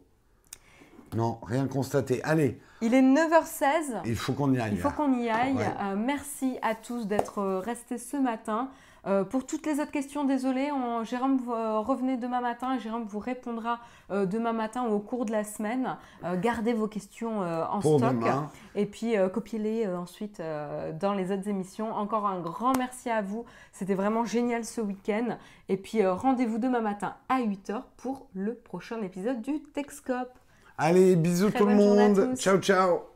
Non, rien constaté. Allez. Il est 9h16. Il faut qu'on y aille. Il faut qu'on y aille. Euh, merci à tous d'être restés ce matin. Euh, pour toutes les autres questions, désolé, Jérôme euh, revenez demain matin Jérôme vous répondra euh, demain matin ou au cours de la semaine. gardez vos questions en stock et puis copiez-les ensuite dans les autres émissions. Encore un grand merci à vous, c'était vraiment génial ce week-end. Et puis rendez-vous demain matin à 8h pour le prochain épisode du Texcope. Allez, bisous tout le monde. Ciao, ciao.